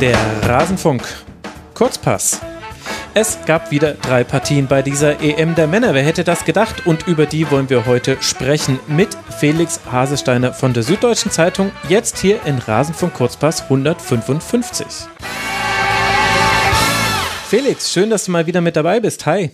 Der Rasenfunk. Kurzpass. Es gab wieder drei Partien bei dieser EM der Männer. Wer hätte das gedacht? Und über die wollen wir heute sprechen mit Felix Hasesteiner von der Süddeutschen Zeitung. Jetzt hier in Rasenfunk Kurzpass 155. Felix, schön, dass du mal wieder mit dabei bist. Hi.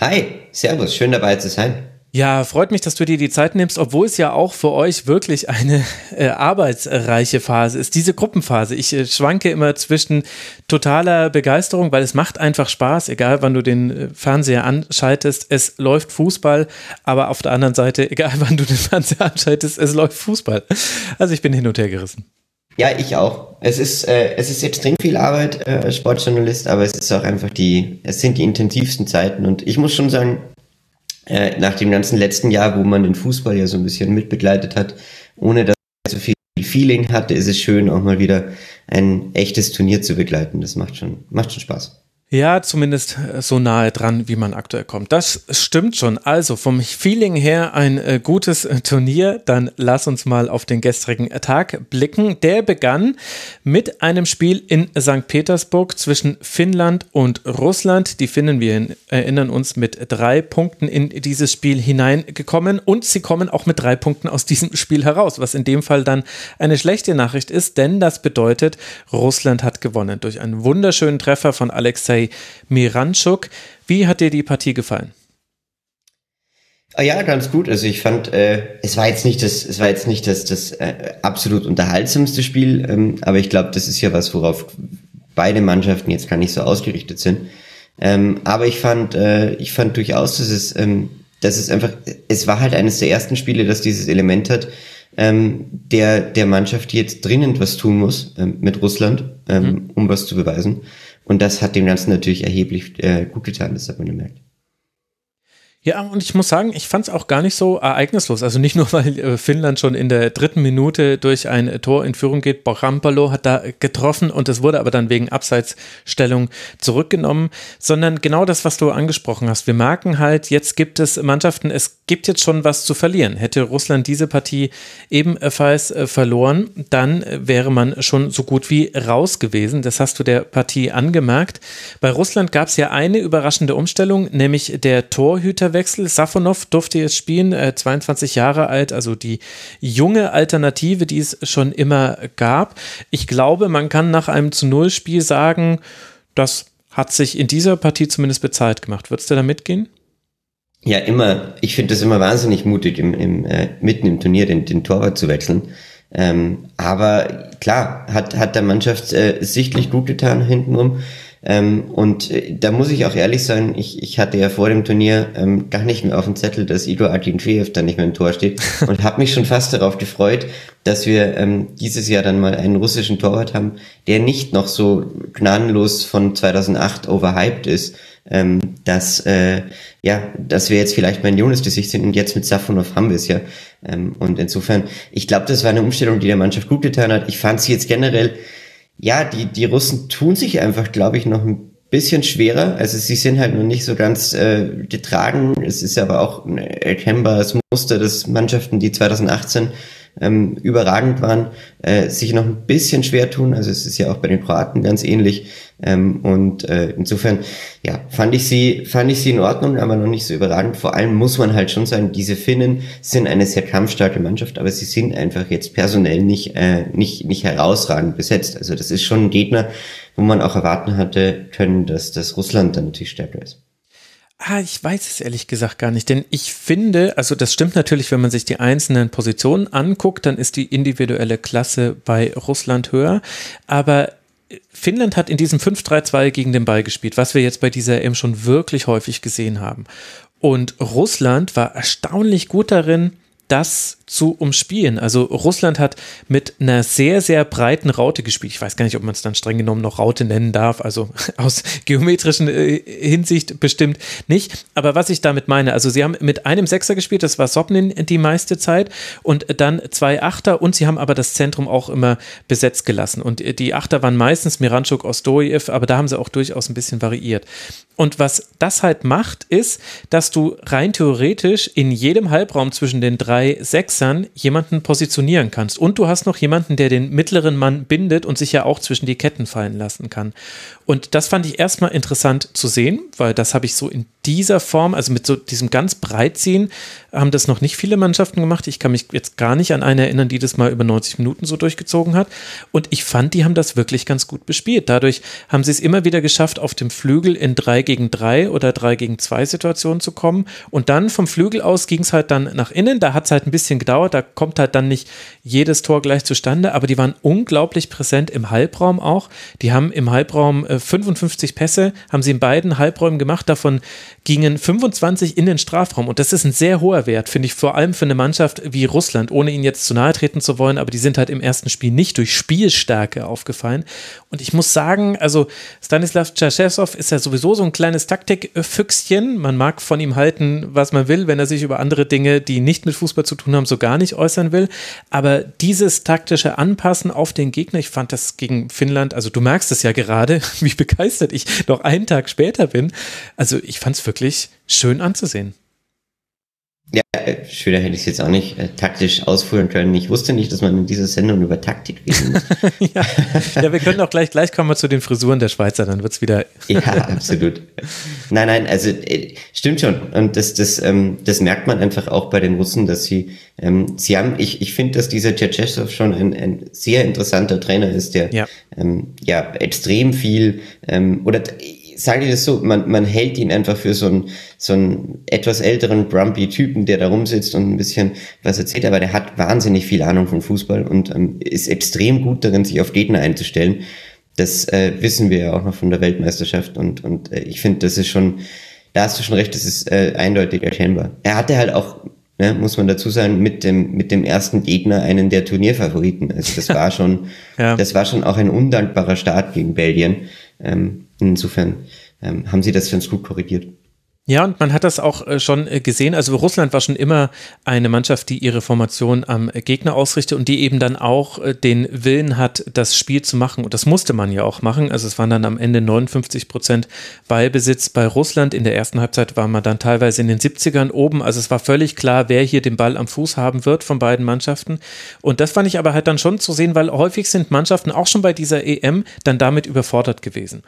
Hi, Servus, schön dabei zu sein. Ja, freut mich, dass du dir die Zeit nimmst, obwohl es ja auch für euch wirklich eine äh, arbeitsreiche Phase ist, diese Gruppenphase. Ich äh, schwanke immer zwischen totaler Begeisterung, weil es macht einfach Spaß, egal wann du den äh, Fernseher anschaltest, es läuft Fußball, aber auf der anderen Seite, egal wann du den Fernseher anschaltest, es läuft Fußball. Also ich bin hin und her gerissen. Ja, ich auch. Es ist, äh, es ist extrem viel Arbeit äh, Sportjournalist, aber es ist auch einfach die, es sind die intensivsten Zeiten und ich muss schon sagen, äh, nach dem ganzen letzten Jahr, wo man den Fußball ja so ein bisschen mitbegleitet hat, ohne dass so viel Feeling hatte, ist es schön, auch mal wieder ein echtes Turnier zu begleiten. Das macht schon, macht schon Spaß. Ja, zumindest äh, so nahe dran, wie man aktuell kommt. Das stimmt schon. Also vom Feeling her ein äh, gutes äh, Turnier. Dann lass uns mal auf den gestrigen Tag blicken. Der begann mit einem Spiel in St. Petersburg zwischen Finnland und Russland. Die Finnen, wir erinnern uns, mit drei Punkten in dieses Spiel hineingekommen und sie kommen auch mit drei Punkten aus diesem Spiel heraus, was in dem Fall dann eine schlechte Nachricht ist, denn das bedeutet, Russland hat gewonnen durch einen wunderschönen Treffer von Alexei bei Miranchuk. Wie hat dir die Partie gefallen? Ah ja, ganz gut. Also ich fand, äh, es war jetzt nicht das, es war jetzt nicht das, das äh, absolut unterhaltsamste Spiel, ähm, aber ich glaube, das ist ja was, worauf beide Mannschaften jetzt gar nicht so ausgerichtet sind. Ähm, aber ich fand, äh, ich fand durchaus, dass es, ähm, dass es einfach, es war halt eines der ersten Spiele, das dieses Element hat, ähm, der der Mannschaft, die jetzt dringend was tun muss ähm, mit Russland, ähm, mhm. um was zu beweisen. Und das hat dem Ganzen natürlich erheblich äh, gut getan, das hat man gemerkt. Ja, und ich muss sagen, ich fand es auch gar nicht so ereignislos. Also nicht nur, weil äh, Finnland schon in der dritten Minute durch ein Tor in Führung geht. Borampalo hat da getroffen und es wurde aber dann wegen Abseitsstellung zurückgenommen, sondern genau das, was du angesprochen hast. Wir merken halt, jetzt gibt es Mannschaften, es gibt jetzt schon was zu verlieren. Hätte Russland diese Partie ebenfalls äh, verloren, dann wäre man schon so gut wie raus gewesen. Das hast du der Partie angemerkt. Bei Russland gab es ja eine überraschende Umstellung, nämlich der Torhüter Trainerwechsel. Safonov durfte jetzt spielen, äh, 22 Jahre alt, also die junge Alternative, die es schon immer gab. Ich glaube, man kann nach einem zu Null Spiel sagen, das hat sich in dieser Partie zumindest bezahlt gemacht. Würdest du da mitgehen? Ja, immer. Ich finde das immer wahnsinnig mutig, im, im, äh, mitten im Turnier den, den Torwart zu wechseln. Ähm, aber klar, hat, hat der Mannschaft äh, sichtlich gut getan hintenrum. Ähm, und äh, da muss ich auch ehrlich sein, ich, ich hatte ja vor dem Turnier ähm, gar nicht mehr auf dem Zettel, dass Ido Akintfeev da nicht mehr im Tor steht und habe mich schon fast darauf gefreut, dass wir ähm, dieses Jahr dann mal einen russischen Torwart haben, der nicht noch so gnadenlos von 2008 overhyped ist, ähm, dass, äh, ja, dass wir jetzt vielleicht mal in Jonas Gesicht sind und jetzt mit Safonov haben wir es ja. Ähm, und insofern, ich glaube, das war eine Umstellung, die der Mannschaft gut getan hat. Ich fand sie jetzt generell ja, die, die Russen tun sich einfach, glaube ich, noch ein bisschen schwerer. Also sie sind halt noch nicht so ganz äh, getragen. Es ist aber auch ein erkennbares Muster, dass Mannschaften, die 2018 ähm, überragend waren, äh, sich noch ein bisschen schwer tun. Also es ist ja auch bei den Kroaten ganz ähnlich. Ähm, und äh, insofern, ja, fand ich sie, fand ich sie in Ordnung, aber noch nicht so überragend. Vor allem muss man halt schon sagen, diese Finnen sind eine sehr kampfstarke Mannschaft, aber sie sind einfach jetzt personell nicht, äh, nicht, nicht herausragend besetzt. Also das ist schon ein Gegner, wo man auch erwarten hatte können, dass das Russland dann natürlich stärker ist. Ah, ich weiß es ehrlich gesagt gar nicht, denn ich finde, also das stimmt natürlich, wenn man sich die einzelnen Positionen anguckt, dann ist die individuelle Klasse bei Russland höher, aber Finnland hat in diesem 5-3-2 gegen den Ball gespielt, was wir jetzt bei dieser EM schon wirklich häufig gesehen haben. Und Russland war erstaunlich gut darin, das zu umspielen. Also Russland hat mit einer sehr, sehr breiten Raute gespielt. Ich weiß gar nicht, ob man es dann streng genommen noch Raute nennen darf, also aus geometrischen äh, Hinsicht bestimmt nicht. Aber was ich damit meine, also sie haben mit einem Sechser gespielt, das war Sobnin die meiste Zeit und dann zwei Achter und sie haben aber das Zentrum auch immer besetzt gelassen. Und die Achter waren meistens Miranchuk, Ostojev, aber da haben sie auch durchaus ein bisschen variiert. Und was das halt macht, ist, dass du rein theoretisch in jedem Halbraum zwischen den drei drei Sechsern jemanden positionieren kannst. Und du hast noch jemanden, der den mittleren Mann bindet und sich ja auch zwischen die Ketten fallen lassen kann. Und das fand ich erstmal interessant zu sehen, weil das habe ich so in dieser Form, also mit so diesem ganz Breitziehen, haben das noch nicht viele Mannschaften gemacht. Ich kann mich jetzt gar nicht an eine erinnern, die das mal über 90 Minuten so durchgezogen hat. Und ich fand, die haben das wirklich ganz gut bespielt. Dadurch haben sie es immer wieder geschafft, auf dem Flügel in 3 gegen 3 oder 3 gegen 2 Situationen zu kommen. Und dann vom Flügel aus ging es halt dann nach innen. Da hat halt ein bisschen gedauert. Da kommt halt dann nicht jedes Tor gleich zustande. Aber die waren unglaublich präsent im Halbraum auch. Die haben im Halbraum 55 äh, Pässe, haben sie in beiden Halbräumen gemacht. Davon gingen 25 in den Strafraum. Und das ist ein sehr hoher Wert, finde ich, vor allem für eine Mannschaft wie Russland, ohne ihnen jetzt zu nahe treten zu wollen, aber die sind halt im ersten Spiel nicht durch Spielstärke aufgefallen. Und ich muss sagen, also Stanislav Tschernschesow ist ja sowieso so ein kleines Taktikfüchschen. Man mag von ihm halten, was man will, wenn er sich über andere Dinge, die nicht mit Fußball zu tun haben, so gar nicht äußern will. Aber dieses taktische Anpassen auf den Gegner, ich fand das gegen Finnland, also du merkst es ja gerade, wie begeistert ich noch einen Tag später bin. Also ich fand es wirklich schön anzusehen. Ja, äh, schöner hätte ich es jetzt auch nicht äh, taktisch ausführen können. Ich wusste nicht, dass man in dieser Sendung über Taktik reden muss. ja. ja, wir können auch gleich, gleich kommen wir zu den Frisuren der Schweizer, dann wird es wieder. ja, absolut. Nein, nein, also äh, stimmt schon. Und das, das, ähm, das merkt man einfach auch bei den Russen, dass sie, ähm, sie haben, ich, ich finde, dass dieser Tschetschesow schon ein, ein sehr interessanter Trainer ist, der ja, ähm, ja extrem viel ähm, oder sage ich das so, man, man hält ihn einfach für so einen, so einen etwas älteren, grumpy Typen, der da rumsitzt und ein bisschen was erzählt, aber der hat wahnsinnig viel Ahnung von Fußball und ähm, ist extrem gut darin, sich auf Gegner einzustellen. Das äh, wissen wir ja auch noch von der Weltmeisterschaft und, und äh, ich finde, das ist schon, da hast du schon recht, das ist äh, eindeutig erkennbar. Er hatte halt auch ne, muss man dazu sagen, mit dem, mit dem ersten Gegner einen der Turnierfavoriten. Also das war schon, ja. das war schon auch ein undankbarer Start gegen Belgien. Ähm, insofern ähm, haben sie das ganz gut korrigiert. Ja, und man hat das auch äh, schon äh, gesehen. Also Russland war schon immer eine Mannschaft, die ihre Formation am Gegner ausrichtet und die eben dann auch äh, den Willen hat, das Spiel zu machen. Und das musste man ja auch machen. Also es waren dann am Ende 59 Prozent Ballbesitz bei Russland. In der ersten Halbzeit war man dann teilweise in den 70ern oben. Also es war völlig klar, wer hier den Ball am Fuß haben wird von beiden Mannschaften. Und das fand ich aber halt dann schon zu sehen, weil häufig sind Mannschaften auch schon bei dieser EM dann damit überfordert gewesen.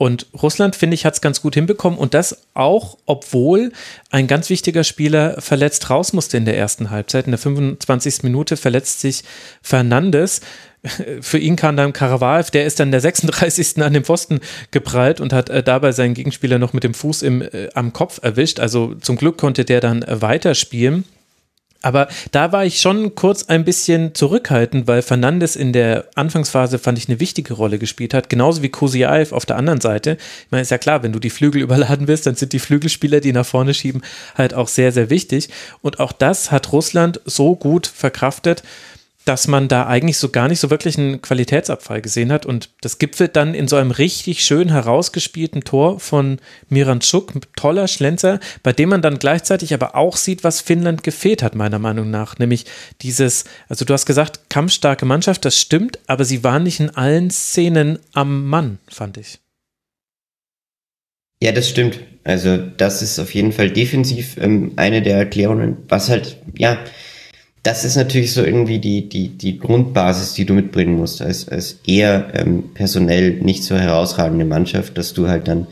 Und Russland, finde ich, hat es ganz gut hinbekommen und das auch, obwohl ein ganz wichtiger Spieler verletzt raus musste in der ersten Halbzeit. In der 25. Minute verletzt sich Fernandes. Für ihn kam dann Karavaev, der ist dann der 36. an dem Pfosten geprallt und hat äh, dabei seinen Gegenspieler noch mit dem Fuß im, äh, am Kopf erwischt. Also zum Glück konnte der dann weiterspielen. Aber da war ich schon kurz ein bisschen zurückhaltend, weil Fernandes in der Anfangsphase fand ich eine wichtige Rolle gespielt hat, genauso wie Kosiaev auf der anderen Seite. Ich meine, ist ja klar, wenn du die Flügel überladen wirst, dann sind die Flügelspieler, die nach vorne schieben, halt auch sehr, sehr wichtig. Und auch das hat Russland so gut verkraftet, dass man da eigentlich so gar nicht so wirklich einen Qualitätsabfall gesehen hat. Und das gipfelt dann in so einem richtig schön herausgespielten Tor von Miranchuk, toller Schlenzer, bei dem man dann gleichzeitig aber auch sieht, was Finnland gefehlt hat, meiner Meinung nach. Nämlich dieses, also du hast gesagt, kampfstarke Mannschaft, das stimmt, aber sie waren nicht in allen Szenen am Mann, fand ich. Ja, das stimmt. Also das ist auf jeden Fall defensiv ähm, eine der Erklärungen, was halt, ja, das ist natürlich so irgendwie die, die, die Grundbasis, die du mitbringen musst, als, als eher ähm, personell nicht so herausragende Mannschaft, dass du halt dann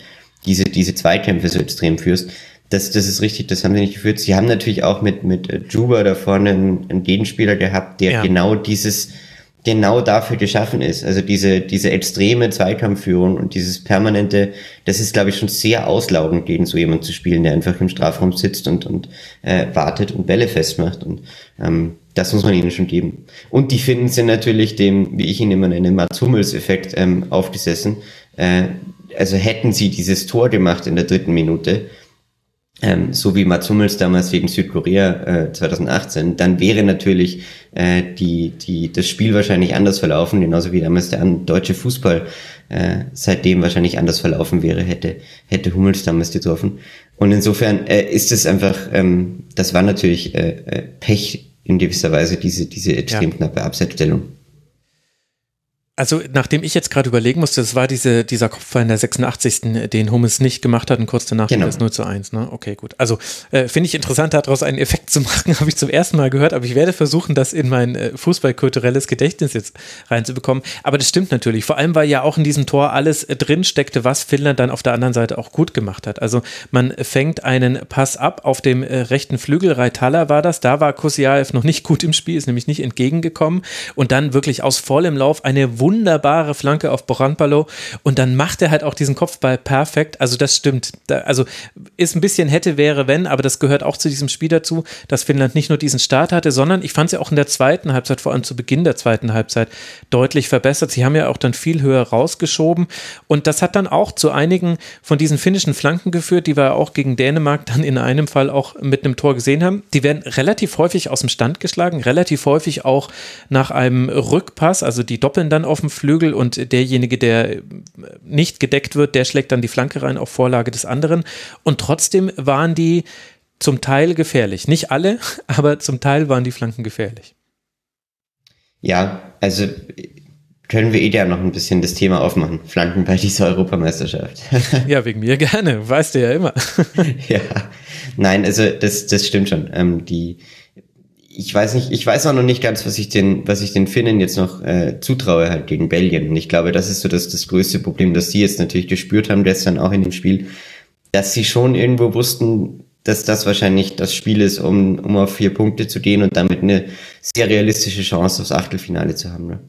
diese, diese Zweikämpfe so extrem führst. Das, das ist richtig, das haben sie nicht geführt. Sie haben natürlich auch mit, mit äh, Juba da vorne einen, einen Gegenspieler gehabt, der ja. genau dieses, genau dafür geschaffen ist. Also diese, diese extreme Zweikampfführung und dieses permanente, das ist, glaube ich, schon sehr auslaugend, gegen so jemand zu spielen, der einfach im Strafraum sitzt und, und äh, wartet und Bälle festmacht. Und ähm, das muss man ihnen schon geben. Und die Finnen sind natürlich dem, wie ich ihn immer nenne, Mats Hummels-Effekt ähm, aufgesessen. Äh, also hätten sie dieses Tor gemacht in der dritten Minute, ähm, so wie Mats Hummels damals gegen Südkorea äh, 2018, dann wäre natürlich äh, die, die, das Spiel wahrscheinlich anders verlaufen, genauso wie damals der deutsche Fußball äh, seitdem wahrscheinlich anders verlaufen wäre, hätte, hätte Hummels damals getroffen. Und insofern äh, ist es einfach, ähm, das war natürlich äh, äh Pech in gewisser Weise, diese, diese extrem ja. knappe Absetzstellung. Also nachdem ich jetzt gerade überlegen musste, das war diese, dieser Kopfball in der 86., den Hummels nicht gemacht hat und kurz danach genau. das 0 zu 1. Ne? Okay, gut. Also äh, finde ich interessant, daraus einen Effekt zu machen, habe ich zum ersten Mal gehört, aber ich werde versuchen, das in mein äh, fußballkulturelles Gedächtnis jetzt reinzubekommen. Aber das stimmt natürlich, vor allem, weil ja auch in diesem Tor alles äh, drin steckte, was Finnland dann auf der anderen Seite auch gut gemacht hat. Also man fängt einen Pass ab auf dem äh, rechten Flügel, Reitala war das, da war Kosiaev noch nicht gut im Spiel, ist nämlich nicht entgegengekommen und dann wirklich aus vollem Lauf eine wunderbare Flanke auf Boranpalo und dann macht er halt auch diesen Kopfball perfekt. Also das stimmt. Da, also ist ein bisschen hätte, wäre, wenn, aber das gehört auch zu diesem Spiel dazu, dass Finnland nicht nur diesen Start hatte, sondern ich fand es ja auch in der zweiten Halbzeit, vor allem zu Beginn der zweiten Halbzeit, deutlich verbessert. Sie haben ja auch dann viel höher rausgeschoben und das hat dann auch zu einigen von diesen finnischen Flanken geführt, die wir auch gegen Dänemark dann in einem Fall auch mit einem Tor gesehen haben. Die werden relativ häufig aus dem Stand geschlagen, relativ häufig auch nach einem Rückpass, also die doppeln dann auf auf dem Flügel und derjenige, der nicht gedeckt wird, der schlägt dann die Flanke rein auf Vorlage des anderen. Und trotzdem waren die zum Teil gefährlich. Nicht alle, aber zum Teil waren die Flanken gefährlich. Ja, also können wir eh ja noch ein bisschen das Thema aufmachen. Flanken bei dieser Europameisterschaft. ja, wegen mir gerne. Weißt du ja immer. ja, nein, also das, das stimmt schon. Ähm, die, ich weiß nicht, ich weiß auch noch nicht ganz, was ich den, was ich den Finnen jetzt noch äh, zutraue halt gegen Belgien. Und ich glaube, das ist so das, das größte Problem, dass sie jetzt natürlich gespürt haben, gestern auch in dem Spiel, dass sie schon irgendwo wussten, dass das wahrscheinlich das Spiel ist, um, um auf vier Punkte zu gehen und damit eine sehr realistische Chance aufs Achtelfinale zu haben. Ne?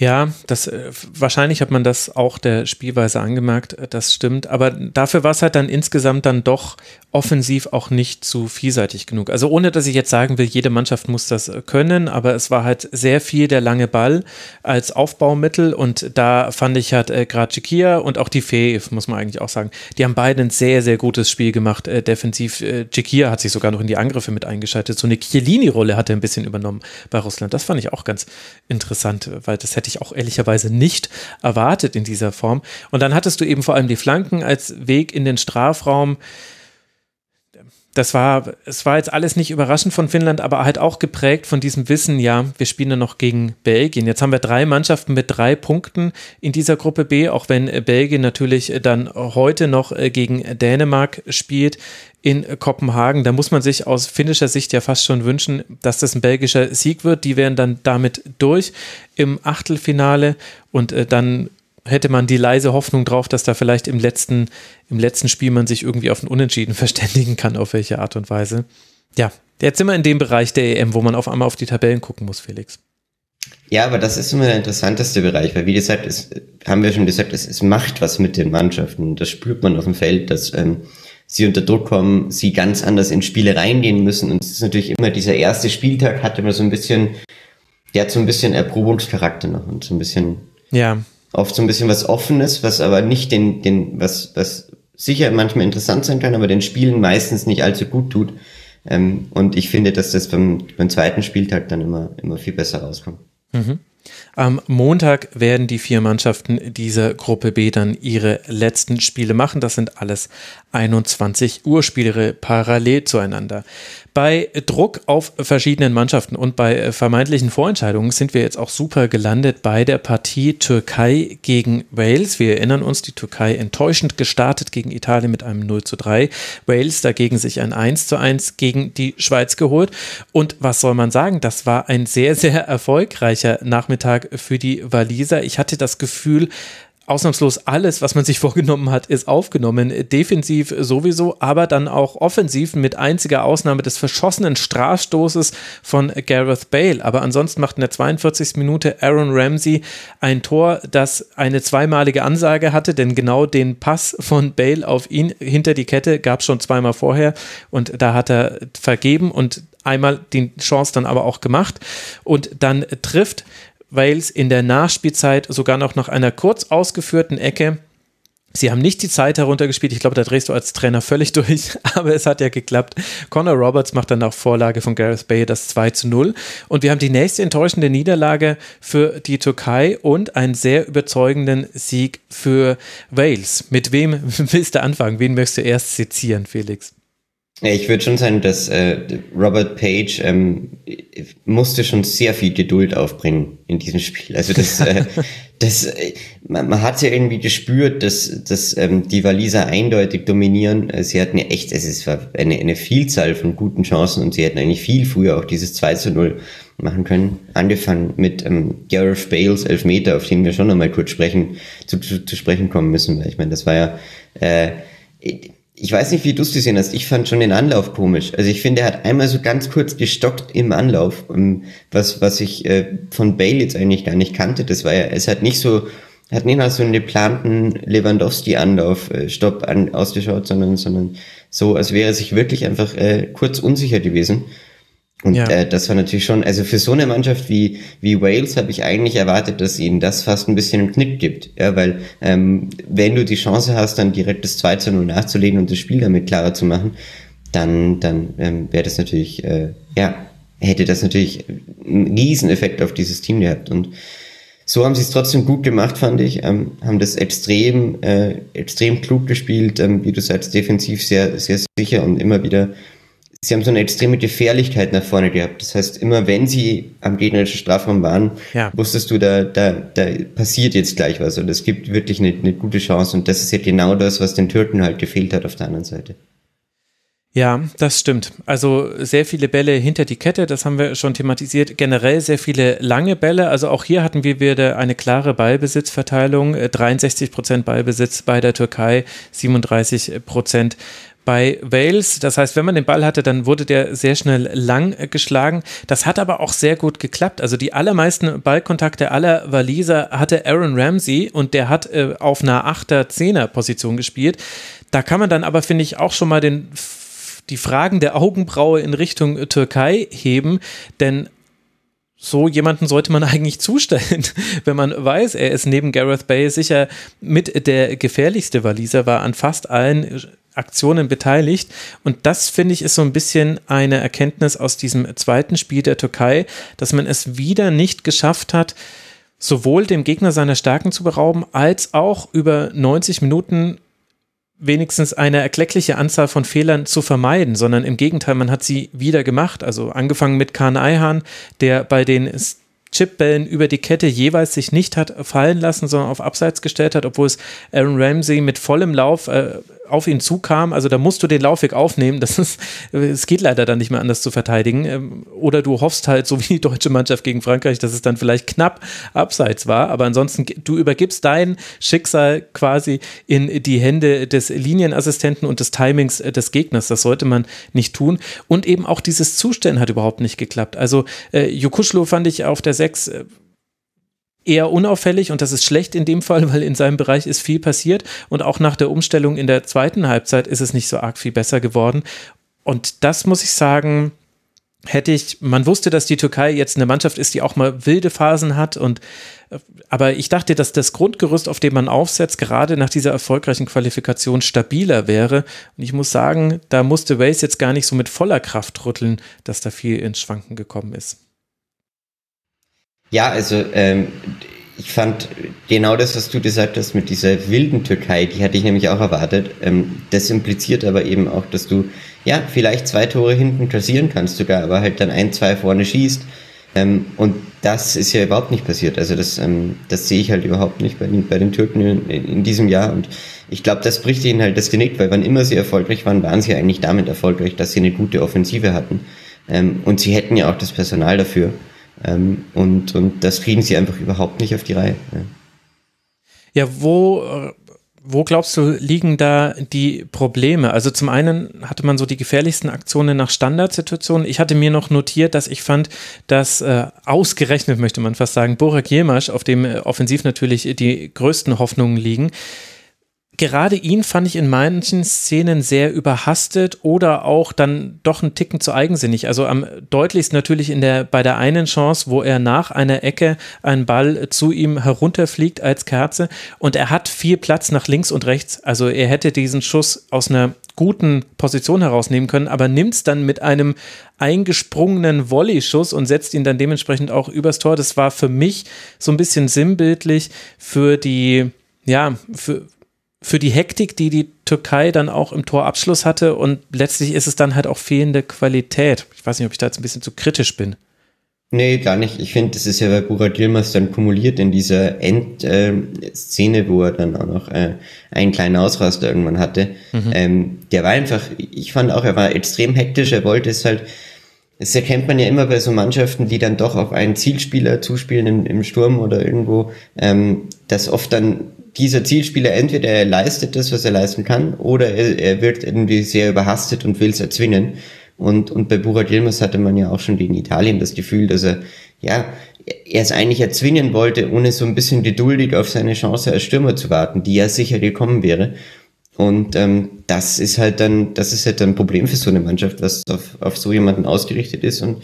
Ja, das äh, wahrscheinlich hat man das auch der Spielweise angemerkt, äh, das stimmt. Aber dafür war es halt dann insgesamt dann doch offensiv auch nicht zu vielseitig genug. Also ohne, dass ich jetzt sagen will, jede Mannschaft muss das äh, können, aber es war halt sehr viel der lange Ball als Aufbaumittel und da fand ich halt äh, gerade Chikia und auch die Fee, muss man eigentlich auch sagen, die haben beide ein sehr, sehr gutes Spiel gemacht, äh, defensiv. Äh, Chikia hat sich sogar noch in die Angriffe mit eingeschaltet. So eine Chiellini-Rolle hat er ein bisschen übernommen bei Russland. Das fand ich auch ganz interessant, weil das hätte ich auch ehrlicherweise nicht erwartet in dieser Form. Und dann hattest du eben vor allem die Flanken als Weg in den Strafraum das war, es war jetzt alles nicht überraschend von Finnland, aber halt auch geprägt von diesem Wissen, ja, wir spielen ja noch gegen Belgien. Jetzt haben wir drei Mannschaften mit drei Punkten in dieser Gruppe B, auch wenn Belgien natürlich dann heute noch äh, gegen Dänemark spielt in Kopenhagen. Da muss man sich aus finnischer Sicht ja fast schon wünschen, dass das ein belgischer Sieg wird. Die wären dann damit durch im Achtelfinale und äh, dann hätte man die leise Hoffnung drauf, dass da vielleicht im letzten, im letzten Spiel man sich irgendwie auf ein Unentschieden verständigen kann, auf welche Art und Weise. Ja, jetzt sind wir in dem Bereich der EM, wo man auf einmal auf die Tabellen gucken muss, Felix. Ja, aber das ist immer der interessanteste Bereich, weil wie gesagt, es, haben wir schon gesagt, es, es macht was mit den Mannschaften. Das spürt man auf dem Feld, dass ähm, sie unter Druck kommen, sie ganz anders in Spiele reingehen müssen. Und es ist natürlich immer dieser erste Spieltag hat immer so ein bisschen, der hat so ein bisschen Erprobungscharakter noch und so ein bisschen ja oft so ein bisschen was Offenes, was aber nicht den, den, was, was sicher manchmal interessant sein kann, aber den Spielen meistens nicht allzu gut tut. Ähm, und ich finde, dass das beim, beim zweiten Spieltag dann immer, immer viel besser rauskommt. Mhm. Am Montag werden die vier Mannschaften dieser Gruppe B dann ihre letzten Spiele machen. Das sind alles 21 Urspiele parallel zueinander. Bei Druck auf verschiedenen Mannschaften und bei vermeintlichen Vorentscheidungen sind wir jetzt auch super gelandet bei der Partie Türkei gegen Wales. Wir erinnern uns, die Türkei enttäuschend gestartet gegen Italien mit einem 0 zu 3. Wales dagegen sich ein 1 zu 1 gegen die Schweiz geholt. Und was soll man sagen? Das war ein sehr, sehr erfolgreicher Nachmittag für die Waliser. Ich hatte das Gefühl, ausnahmslos alles, was man sich vorgenommen hat, ist aufgenommen. Defensiv sowieso, aber dann auch offensiv mit einziger Ausnahme des verschossenen Strafstoßes von Gareth Bale. Aber ansonsten macht in der 42. Minute Aaron Ramsey ein Tor, das eine zweimalige Ansage hatte, denn genau den Pass von Bale auf ihn hinter die Kette gab es schon zweimal vorher und da hat er vergeben und einmal die Chance dann aber auch gemacht und dann trifft Wales in der Nachspielzeit sogar noch nach einer kurz ausgeführten Ecke. Sie haben nicht die Zeit heruntergespielt. Ich glaube, da drehst du als Trainer völlig durch, aber es hat ja geklappt. Connor Roberts macht dann nach Vorlage von Gareth Bay das 2 zu 0. Und wir haben die nächste enttäuschende Niederlage für die Türkei und einen sehr überzeugenden Sieg für Wales. Mit wem willst du anfangen? Wen möchtest du erst sezieren, Felix? Ich würde schon sagen, dass äh, Robert Page ähm, musste schon sehr viel Geduld aufbringen in diesem Spiel. Also das, äh, das äh, man, man hat ja irgendwie gespürt, dass, dass ähm, die Waliser eindeutig dominieren. Äh, sie hatten ja echt, es war eine, eine Vielzahl von guten Chancen und sie hätten eigentlich viel früher auch dieses 2 zu 0 machen können. Angefangen mit ähm, Gareth Bales Elfmeter, auf den wir schon nochmal kurz sprechen, zu, zu, zu sprechen kommen müssen, weil ich meine, das war ja äh, ich weiß nicht, wie du es gesehen hast. Ich fand schon den Anlauf komisch. Also ich finde, er hat einmal so ganz kurz gestockt im Anlauf, was, was ich äh, von Bale jetzt eigentlich gar nicht kannte. Das war ja, es hat nicht so, hat nicht nach so einen geplanten Lewandowski-Anlauf, äh, an, ausgeschaut, sondern, sondern so, als wäre er sich wirklich einfach äh, kurz unsicher gewesen. Und ja. äh, das war natürlich schon, also für so eine Mannschaft wie, wie Wales habe ich eigentlich erwartet, dass ihnen das fast ein bisschen einen Knick gibt. Ja, weil ähm, wenn du die Chance hast, dann direkt das 2 zu 0 nachzulegen und das Spiel damit klarer zu machen, dann, dann ähm, wäre das natürlich, äh, ja, hätte das natürlich einen Rieseneffekt auf dieses Team gehabt. Und so haben sie es trotzdem gut gemacht, fand ich. Ähm, haben das extrem, äh, extrem klug gespielt, ähm, wie du sagst, defensiv sehr, sehr sicher und immer wieder sie haben so eine extreme Gefährlichkeit nach vorne gehabt. Das heißt, immer wenn sie am gegnerischen Strafraum waren, ja. wusstest du, da, da, da passiert jetzt gleich was und es gibt wirklich eine, eine gute Chance und das ist ja genau das, was den Türken halt gefehlt hat auf der anderen Seite. Ja, das stimmt. Also sehr viele Bälle hinter die Kette, das haben wir schon thematisiert. Generell sehr viele lange Bälle. Also auch hier hatten wir wieder eine klare Ballbesitzverteilung. 63 äh, Prozent Ballbesitz bei der Türkei, 37 Prozent bei Wales. Das heißt, wenn man den Ball hatte, dann wurde der sehr schnell lang geschlagen. Das hat aber auch sehr gut geklappt. Also die allermeisten Ballkontakte aller Waliser hatte Aaron Ramsey und der hat äh, auf einer 8er, 10er Position gespielt. Da kann man dann aber, finde ich, auch schon mal den, die Fragen der Augenbraue in Richtung Türkei heben, denn so jemanden sollte man eigentlich zustellen, wenn man weiß, er ist neben Gareth Bay sicher mit der gefährlichste Waliser, war an fast allen Aktionen beteiligt. Und das finde ich ist so ein bisschen eine Erkenntnis aus diesem zweiten Spiel der Türkei, dass man es wieder nicht geschafft hat, sowohl dem Gegner seine Stärken zu berauben, als auch über 90 Minuten wenigstens eine erkleckliche Anzahl von Fehlern zu vermeiden, sondern im Gegenteil, man hat sie wieder gemacht. Also angefangen mit Kahn Eihan, der bei den Chipbällen über die Kette jeweils sich nicht hat fallen lassen, sondern auf Abseits gestellt hat, obwohl es Aaron Ramsey mit vollem Lauf äh, auf ihn zukam. Also da musst du den Laufweg aufnehmen. Das ist, es geht leider dann nicht mehr anders zu verteidigen. Ähm, oder du hoffst halt, so wie die deutsche Mannschaft gegen Frankreich, dass es dann vielleicht knapp abseits war. Aber ansonsten, du übergibst dein Schicksal quasi in die Hände des Linienassistenten und des Timings äh, des Gegners. Das sollte man nicht tun. Und eben auch dieses Zustellen hat überhaupt nicht geklappt. Also äh, Jukuschlo fand ich auf der 6 äh, eher unauffällig und das ist schlecht in dem Fall, weil in seinem Bereich ist viel passiert und auch nach der Umstellung in der zweiten Halbzeit ist es nicht so arg viel besser geworden. Und das muss ich sagen, hätte ich, man wusste, dass die Türkei jetzt eine Mannschaft ist, die auch mal wilde Phasen hat und aber ich dachte, dass das Grundgerüst, auf dem man aufsetzt, gerade nach dieser erfolgreichen Qualifikation stabiler wäre. Und ich muss sagen, da musste Wales jetzt gar nicht so mit voller Kraft rütteln, dass da viel ins Schwanken gekommen ist. Ja, also ähm, ich fand genau das, was du gesagt hast mit dieser wilden Türkei, die hatte ich nämlich auch erwartet. Ähm, das impliziert aber eben auch, dass du ja vielleicht zwei Tore hinten kassieren kannst sogar, aber halt dann ein, zwei vorne schießt. Ähm, und das ist ja überhaupt nicht passiert. Also das, ähm, das sehe ich halt überhaupt nicht bei den, bei den Türken in, in diesem Jahr. Und ich glaube, das bricht ihnen halt das Genick, weil wann immer sie erfolgreich waren, waren sie eigentlich damit erfolgreich, dass sie eine gute Offensive hatten. Ähm, und sie hätten ja auch das Personal dafür. Ähm, und, und das kriegen sie einfach überhaupt nicht auf die Reihe. Ja, ja wo, wo glaubst du, liegen da die Probleme? Also zum einen hatte man so die gefährlichsten Aktionen nach Standardsituationen. Ich hatte mir noch notiert, dass ich fand, dass äh, ausgerechnet, möchte man fast sagen, Borak Jemasch, auf dem offensiv natürlich die größten Hoffnungen liegen, gerade ihn fand ich in manchen Szenen sehr überhastet oder auch dann doch einen Ticken zu eigensinnig. Also am deutlichsten natürlich in der, bei der einen Chance, wo er nach einer Ecke einen Ball zu ihm herunterfliegt als Kerze und er hat viel Platz nach links und rechts. Also er hätte diesen Schuss aus einer guten Position herausnehmen können, aber nimmt es dann mit einem eingesprungenen Volley-Schuss und setzt ihn dann dementsprechend auch übers Tor. Das war für mich so ein bisschen sinnbildlich für die, ja, für, für die Hektik, die die Türkei dann auch im Torabschluss hatte und letztlich ist es dann halt auch fehlende Qualität. Ich weiß nicht, ob ich da jetzt ein bisschen zu kritisch bin. Nee, gar nicht. Ich finde, das ist ja bei Burak Yilmaz dann kumuliert in dieser Endszene, äh, wo er dann auch noch äh, einen kleinen Ausraster irgendwann hatte. Mhm. Ähm, der war einfach, ich fand auch, er war extrem hektisch, er wollte es halt, das erkennt man ja immer bei so Mannschaften, die dann doch auf einen Zielspieler zuspielen im, im Sturm oder irgendwo, ähm, dass oft dann dieser Zielspieler entweder er leistet das, was er leisten kann, oder er, er wird irgendwie sehr überhastet und will es erzwingen. Und, und bei Burak Yilmaz hatte man ja auch schon in Italien das Gefühl, dass er, ja, er es eigentlich erzwingen wollte, ohne so ein bisschen geduldig auf seine Chance als Stürmer zu warten, die ja sicher gekommen wäre. Und ähm, das ist halt dann, das ist halt dann ein Problem für so eine Mannschaft, was auf, auf so jemanden ausgerichtet ist und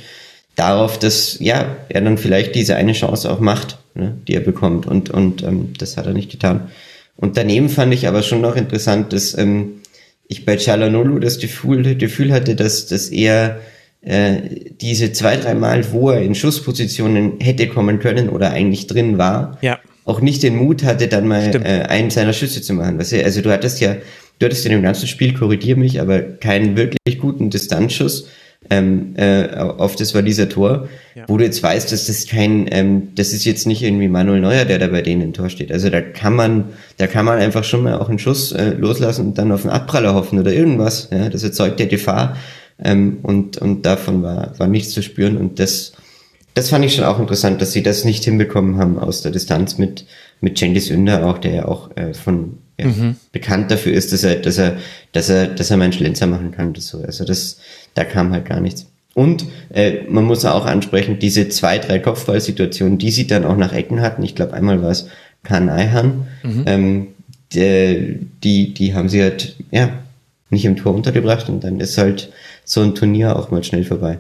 darauf, dass ja er dann vielleicht diese eine Chance auch macht, ne, die er bekommt. Und und ähm, das hat er nicht getan. Und daneben fand ich aber schon noch interessant, dass ähm, ich bei Chalanolu das Gefühl, Gefühl hatte, dass, dass er äh, diese zwei, drei Mal, wo er in Schusspositionen hätte kommen können oder eigentlich drin war, ja. auch nicht den Mut hatte, dann mal äh, einen seiner Schüsse zu machen. Weißt du? Also du hattest ja, du hattest in dem ganzen Spiel, korrigier mich, aber keinen wirklich guten Distanzschuss ähm, äh, auf das war dieser Tor, ja. wo du jetzt weißt, dass das kein, ähm, das ist jetzt nicht irgendwie Manuel Neuer, der da bei denen im Tor steht. Also da kann man, da kann man einfach schon mal auch einen Schuss äh, loslassen und dann auf einen Abpraller hoffen oder irgendwas. Ja, das erzeugt ja Gefahr ähm, und und davon war war nichts zu spüren und das das fand ich schon auch interessant, dass sie das nicht hinbekommen haben aus der Distanz mit mit Cengiz Ünder auch, der ja auch äh, von ja, mhm. bekannt dafür ist, dass er, dass er, dass er, dass er meinen Schlenzer machen kann. Das so. Also das, da kam halt gar nichts. Und äh, man muss auch ansprechen, diese zwei, drei Kopfballsituationen, die sie dann auch nach Ecken hatten, ich glaube einmal war es Kan Eihan, mhm. ähm, die, die, die haben sie halt, ja, nicht im Tor untergebracht und dann ist halt so ein Turnier auch mal schnell vorbei.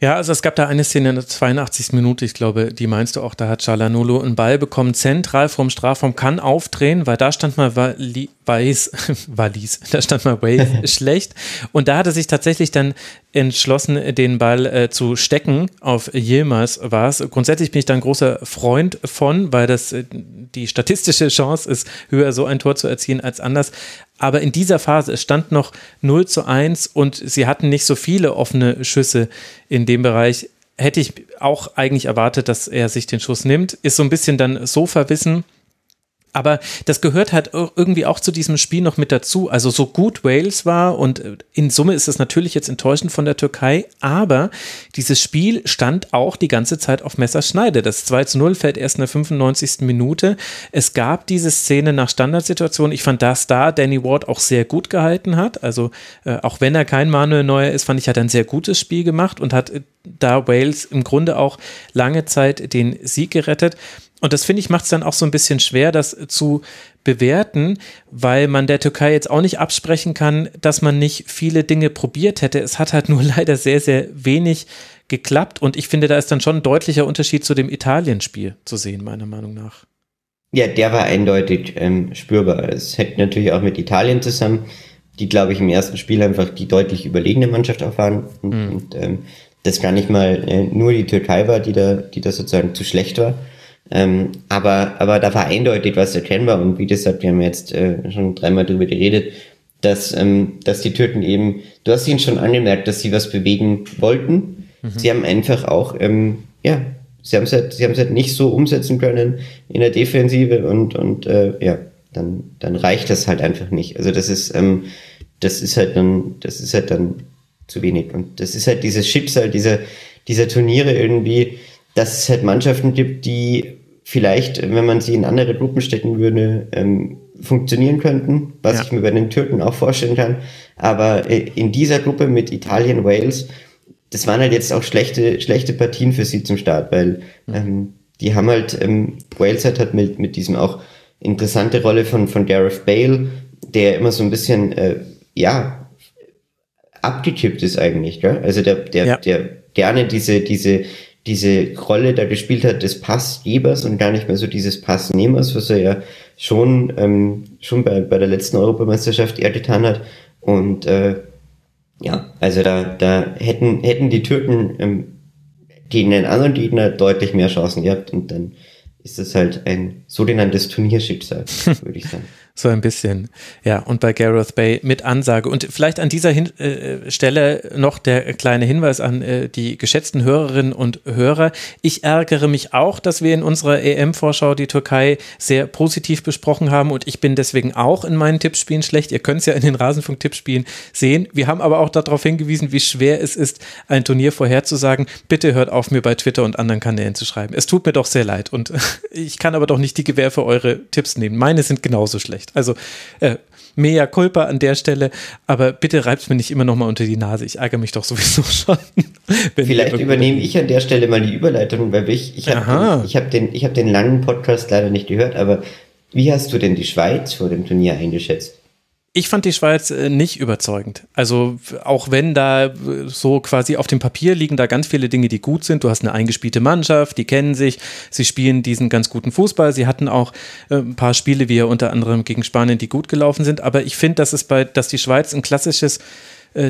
Ja, also es gab da eine Szene in der 82. Minute, ich glaube, die meinst du auch, da hat Chalanolo einen Ball bekommen, zentral vom Strafraum, kann aufdrehen, weil da stand mal Wali, Weiß, Wallis, da stand mal Wave schlecht und da hat er sich tatsächlich dann entschlossen, den Ball äh, zu stecken. Auf Yilmaz war es. Grundsätzlich bin ich da ein großer Freund von, weil das äh, die statistische Chance ist, höher so ein Tor zu erzielen als anders. Aber in dieser Phase, es stand noch 0 zu 1 und sie hatten nicht so viele offene Schüsse in dem Bereich. Hätte ich auch eigentlich erwartet, dass er sich den Schuss nimmt. Ist so ein bisschen dann so verwissen. Aber das gehört halt irgendwie auch zu diesem Spiel noch mit dazu. Also so gut Wales war und äh, in Summe ist es natürlich jetzt enttäuschend von der Türkei, aber dieses Spiel stand auch die ganze Zeit auf Messerschneide. Das 2 zu 0 fällt erst in der 95. Minute. Es gab diese Szene nach Standardsituation. Ich fand, dass da Danny Ward auch sehr gut gehalten hat. Also äh, auch wenn er kein Manuel Neuer ist, fand ich, hat er ein sehr gutes Spiel gemacht und hat äh, da Wales im Grunde auch lange Zeit den Sieg gerettet. Und das finde ich macht es dann auch so ein bisschen schwer, das zu bewerten, weil man der Türkei jetzt auch nicht absprechen kann, dass man nicht viele Dinge probiert hätte. Es hat halt nur leider sehr, sehr wenig geklappt. Und ich finde, da ist dann schon ein deutlicher Unterschied zu dem Italien-Spiel zu sehen, meiner Meinung nach. Ja, der war eindeutig ähm, spürbar. Es hängt natürlich auch mit Italien zusammen, die, glaube ich, im ersten Spiel einfach die deutlich überlegene Mannschaft auch waren. Und, mhm. und ähm, das gar nicht mal äh, nur die Türkei war, die da, die da sozusagen zu schlecht war. Ähm, aber, aber da war eindeutig was erkennbar und wie gesagt, wir haben jetzt äh, schon dreimal drüber geredet, dass, ähm, dass die Türken eben, du hast ihnen schon angemerkt, dass sie was bewegen wollten. Mhm. Sie haben einfach auch, ähm, ja, sie haben es halt, sie haben es halt nicht so umsetzen können in der Defensive und, und äh, ja, dann, dann reicht das halt einfach nicht. Also das ist, ähm, das ist halt dann, das ist halt dann zu wenig. Und das ist halt dieses Schicksal dieser, dieser Turniere irgendwie, dass es halt Mannschaften gibt, die vielleicht, wenn man sie in andere Gruppen stecken würde, ähm, funktionieren könnten, was ja. ich mir bei den Türken auch vorstellen kann. Aber äh, in dieser Gruppe mit Italien, Wales, das waren halt jetzt auch schlechte, schlechte Partien für sie zum Start, weil ähm, die haben halt, ähm, Wales hat halt mit, mit diesem auch interessante Rolle von, von Gareth Bale, der immer so ein bisschen, äh, ja, abgekippt ist eigentlich, gell? Also der, der, ja. der gerne diese, diese diese Rolle da gespielt hat des Passgebers und gar nicht mehr so dieses Passnehmers, was er ja schon, ähm, schon bei, bei der letzten Europameisterschaft eher getan hat. Und äh, ja, also da, da hätten, hätten die Türken ähm, gegen einen anderen Gegner deutlich mehr Chancen gehabt und dann ist das halt ein sogenanntes Turnierschicksal, würde ich sagen. So ein bisschen. Ja, und bei Gareth Bay mit Ansage. Und vielleicht an dieser Hin äh, Stelle noch der kleine Hinweis an äh, die geschätzten Hörerinnen und Hörer. Ich ärgere mich auch, dass wir in unserer EM-Vorschau die Türkei sehr positiv besprochen haben und ich bin deswegen auch in meinen Tippspielen schlecht. Ihr könnt es ja in den Rasenfunk-Tippspielen sehen. Wir haben aber auch darauf hingewiesen, wie schwer es ist, ein Turnier vorherzusagen. Bitte hört auf, mir bei Twitter und anderen Kanälen zu schreiben. Es tut mir doch sehr leid und ich kann aber doch nicht die Gewähr für eure Tipps nehmen. Meine sind genauso schlecht schlecht. Also äh, mea culpa an der Stelle, aber bitte reibt mir nicht immer noch mal unter die Nase. Ich ärgere mich doch sowieso schon. Vielleicht übernehme ich an der Stelle mal die Überleitung, weil ich, ich habe den, hab den, hab den langen Podcast leider nicht gehört, aber wie hast du denn die Schweiz vor dem Turnier eingeschätzt? Ich fand die Schweiz äh, nicht überzeugend. Also auch wenn da äh, so quasi auf dem Papier liegen da ganz viele Dinge, die gut sind. Du hast eine eingespielte Mannschaft, die kennen sich, sie spielen diesen ganz guten Fußball. Sie hatten auch äh, ein paar Spiele, wie unter anderem gegen Spanien, die gut gelaufen sind. Aber ich finde, dass es bei, dass die Schweiz ein klassisches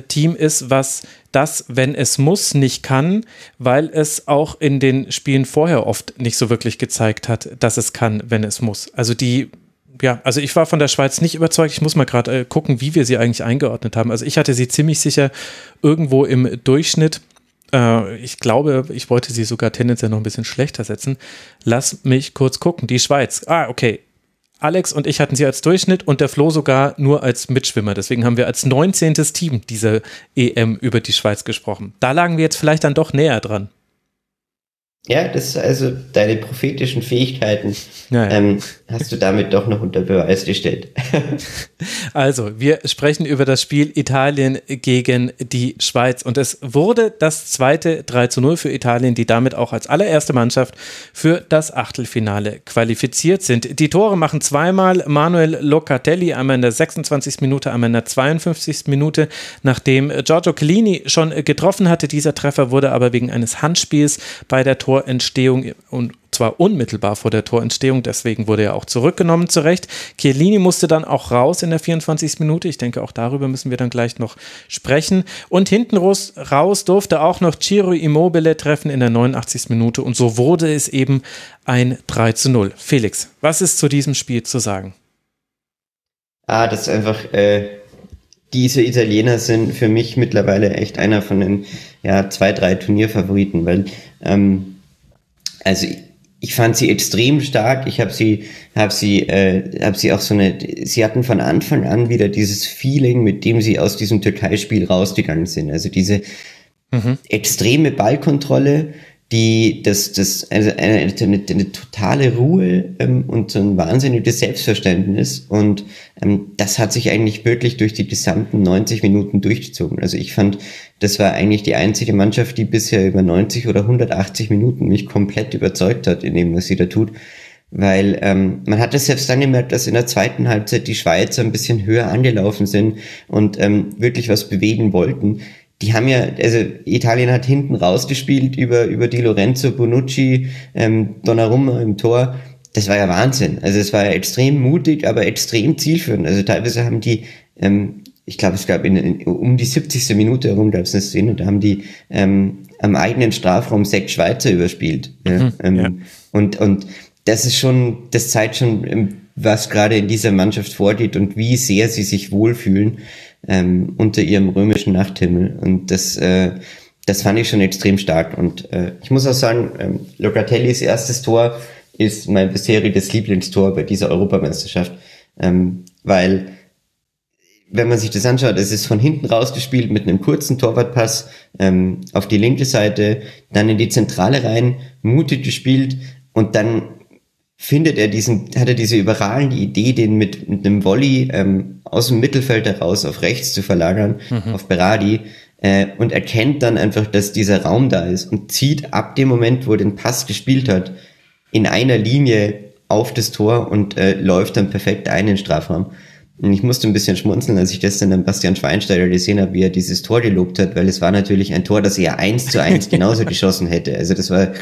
Team ist, was das, wenn es muss, nicht kann, weil es auch in den Spielen vorher oft nicht so wirklich gezeigt hat, dass es kann, wenn es muss. Also die ja, also ich war von der Schweiz nicht überzeugt. Ich muss mal gerade äh, gucken, wie wir sie eigentlich eingeordnet haben. Also ich hatte sie ziemlich sicher irgendwo im Durchschnitt. Äh, ich glaube, ich wollte sie sogar tendenziell noch ein bisschen schlechter setzen. Lass mich kurz gucken. Die Schweiz. Ah, okay. Alex und ich hatten sie als Durchschnitt und der Flo sogar nur als Mitschwimmer. Deswegen haben wir als 19. Team dieser EM über die Schweiz gesprochen. Da lagen wir jetzt vielleicht dann doch näher dran. Ja, das ist also deine prophetischen Fähigkeiten ja, ja. Ähm, hast du damit doch noch unter Beweis gestellt. also, wir sprechen über das Spiel Italien gegen die Schweiz und es wurde das zweite 3 zu 0 für Italien, die damit auch als allererste Mannschaft für das Achtelfinale qualifiziert sind. Die Tore machen zweimal Manuel Locatelli, einmal in der 26. Minute, einmal in der 52. Minute, nachdem Giorgio Collini schon getroffen hatte. Dieser Treffer wurde aber wegen eines Handspiels bei der Tor Torentstehung und zwar unmittelbar vor der Torentstehung, deswegen wurde er auch zurückgenommen zurecht. Chiellini musste dann auch raus in der 24. Minute. Ich denke, auch darüber müssen wir dann gleich noch sprechen. Und hinten raus durfte auch noch Ciro Immobile treffen in der 89. Minute und so wurde es eben ein 3 zu 0. Felix, was ist zu diesem Spiel zu sagen? Ah, das ist einfach, äh, diese Italiener sind für mich mittlerweile echt einer von den ja, zwei, drei Turnierfavoriten, weil ähm, also ich fand sie extrem stark. Ich habe sie, habe sie, äh, habe sie auch so eine. Sie hatten von Anfang an wieder dieses Feeling, mit dem sie aus diesem Türkei-Spiel rausgegangen sind. Also diese mhm. extreme Ballkontrolle, die das, das also eine, eine, eine totale Ruhe ähm, und so ein wahnsinniges Selbstverständnis. Und ähm, das hat sich eigentlich wirklich durch die gesamten 90 Minuten durchgezogen. Also ich fand, das war eigentlich die einzige Mannschaft, die bisher über 90 oder 180 Minuten mich komplett überzeugt hat in dem, was sie da tut. Weil ähm, man hat es selbst dann gemerkt, dass in der zweiten Halbzeit die Schweizer ein bisschen höher angelaufen sind und ähm, wirklich was bewegen wollten die haben ja, also Italien hat hinten rausgespielt über, über Di Lorenzo, Bonucci, ähm, Donnarumma im Tor. Das war ja Wahnsinn. Also es war ja extrem mutig, aber extrem zielführend. Also teilweise haben die, ähm, ich glaube, es gab in, in, um die 70. Minute herum gab es eine Szene, da haben die ähm, am eigenen Strafraum sechs Schweizer überspielt. Ja? Mhm, ähm, ja. Und, und das ist schon, das zeigt schon, ähm, was gerade in dieser Mannschaft vorgeht und wie sehr sie sich wohlfühlen ähm, unter ihrem römischen Nachthimmel. Und das, äh, das fand ich schon extrem stark. Und äh, ich muss auch sagen, ähm, Locatellis erstes Tor ist mein bisheriges Lieblingstor bei dieser Europameisterschaft, ähm, weil wenn man sich das anschaut, es ist von hinten rausgespielt mit einem kurzen Torwartpass ähm, auf die linke Seite, dann in die Zentrale rein, mutig gespielt und dann findet er diesen, hat er diese überragende Idee, den mit, mit einem Volley ähm, aus dem Mittelfeld heraus auf rechts zu verlagern, mhm. auf Berardi, äh, und erkennt dann einfach, dass dieser Raum da ist und zieht ab dem Moment, wo er den Pass gespielt hat, in einer Linie auf das Tor und äh, läuft dann perfekt ein in den Strafraum. Und ich musste ein bisschen schmunzeln, als ich gestern dann Bastian Schweinsteiger gesehen habe, wie er dieses Tor gelobt hat, weil es war natürlich ein Tor, das er eins zu eins genauso geschossen hätte. Also das war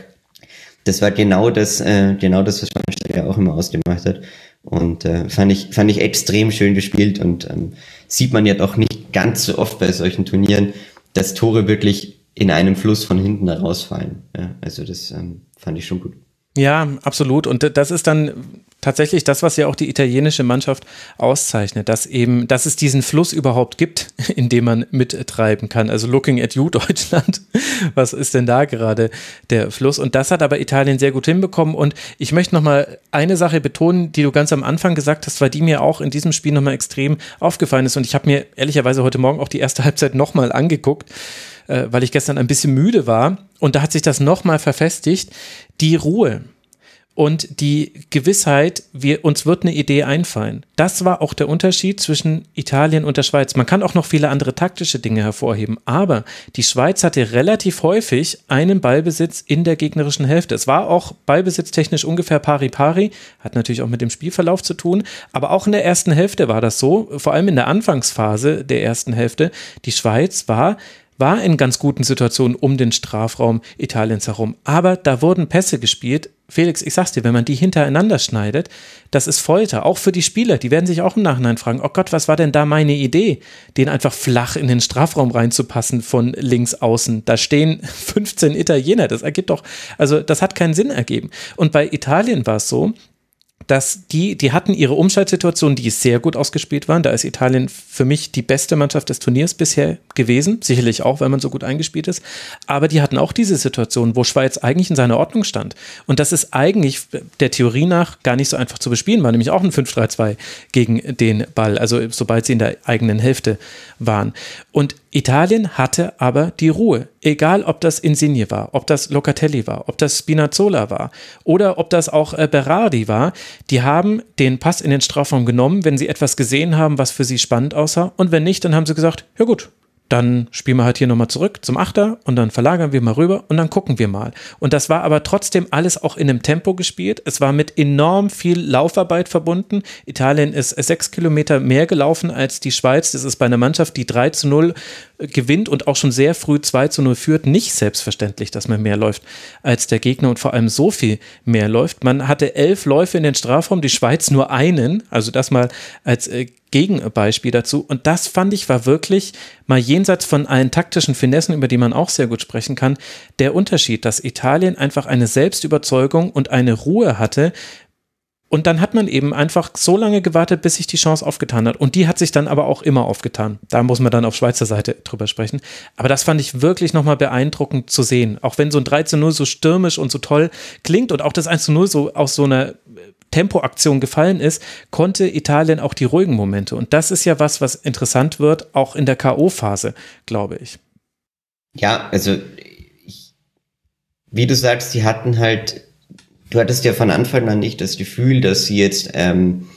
das war genau das, äh, genau das, was Schweinsteiger auch immer ausgemacht hat. Und äh, fand ich fand ich extrem schön gespielt und ähm, sieht man ja doch nicht ganz so oft bei solchen Turnieren, dass Tore wirklich in einem Fluss von hinten herausfallen. Ja, also das ähm, fand ich schon gut. Ja, absolut. Und das ist dann tatsächlich das, was ja auch die italienische Mannschaft auszeichnet, dass eben, dass es diesen Fluss überhaupt gibt, in dem man mittreiben kann. Also looking at you, Deutschland. Was ist denn da gerade der Fluss? Und das hat aber Italien sehr gut hinbekommen. Und ich möchte nochmal eine Sache betonen, die du ganz am Anfang gesagt hast, weil die mir auch in diesem Spiel nochmal extrem aufgefallen ist. Und ich habe mir ehrlicherweise heute Morgen auch die erste Halbzeit nochmal angeguckt äh, weil ich gestern ein bisschen müde war. Und da hat sich das nochmal verfestigt. Die Ruhe und die Gewissheit, wir, uns wird eine Idee einfallen. Das war auch der Unterschied zwischen Italien und der Schweiz. Man kann auch noch viele andere taktische Dinge hervorheben, aber die Schweiz hatte relativ häufig einen Ballbesitz in der gegnerischen Hälfte. Es war auch ballbesitztechnisch ungefähr pari pari, hat natürlich auch mit dem Spielverlauf zu tun, aber auch in der ersten Hälfte war das so, vor allem in der Anfangsphase der ersten Hälfte. Die Schweiz war war in ganz guten Situationen um den Strafraum Italiens herum. Aber da wurden Pässe gespielt. Felix, ich sag's dir, wenn man die hintereinander schneidet, das ist Folter. Auch für die Spieler. Die werden sich auch im Nachhinein fragen, oh Gott, was war denn da meine Idee? Den einfach flach in den Strafraum reinzupassen von links außen. Da stehen 15 Italiener. Das ergibt doch, also das hat keinen Sinn ergeben. Und bei Italien war es so, dass die, die hatten ihre Umschaltsituation, die sehr gut ausgespielt waren. Da ist Italien für mich die beste Mannschaft des Turniers bisher gewesen. Sicherlich auch, weil man so gut eingespielt ist. Aber die hatten auch diese Situation, wo Schweiz eigentlich in seiner Ordnung stand. Und das ist eigentlich der Theorie nach gar nicht so einfach zu bespielen, war nämlich auch ein 5-3-2 gegen den Ball. Also sobald sie in der eigenen Hälfte waren. Und Italien hatte aber die Ruhe. Egal, ob das Insigne war, ob das Locatelli war, ob das Spinazzola war oder ob das auch äh, Berardi war. Die haben den Pass in den Strafraum genommen, wenn sie etwas gesehen haben, was für sie spannend aussah. Und wenn nicht, dann haben sie gesagt, ja gut, dann spielen wir halt hier nochmal zurück zum Achter und dann verlagern wir mal rüber und dann gucken wir mal. Und das war aber trotzdem alles auch in einem Tempo gespielt. Es war mit enorm viel Laufarbeit verbunden. Italien ist sechs Kilometer mehr gelaufen als die Schweiz. Das ist bei einer Mannschaft, die 3 zu 0 gewinnt und auch schon sehr früh 2 zu 0 führt, nicht selbstverständlich, dass man mehr läuft als der Gegner und vor allem so viel mehr läuft. Man hatte elf Läufe in den Strafraum, die Schweiz nur einen, also das mal als äh, Gegenbeispiel dazu. Und das fand ich war wirklich mal jenseits von allen taktischen Finessen, über die man auch sehr gut sprechen kann, der Unterschied, dass Italien einfach eine Selbstüberzeugung und eine Ruhe hatte, und dann hat man eben einfach so lange gewartet, bis sich die Chance aufgetan hat. Und die hat sich dann aber auch immer aufgetan. Da muss man dann auf Schweizer Seite drüber sprechen. Aber das fand ich wirklich nochmal beeindruckend zu sehen. Auch wenn so ein 3 zu 0 so stürmisch und so toll klingt und auch das 1 zu 0 so aus so einer Tempoaktion gefallen ist, konnte Italien auch die ruhigen Momente. Und das ist ja was, was interessant wird, auch in der K.O.-Phase, glaube ich. Ja, also ich, wie du sagst, die hatten halt du hattest ja von Anfang an nicht das Gefühl, dass sie jetzt, ähm,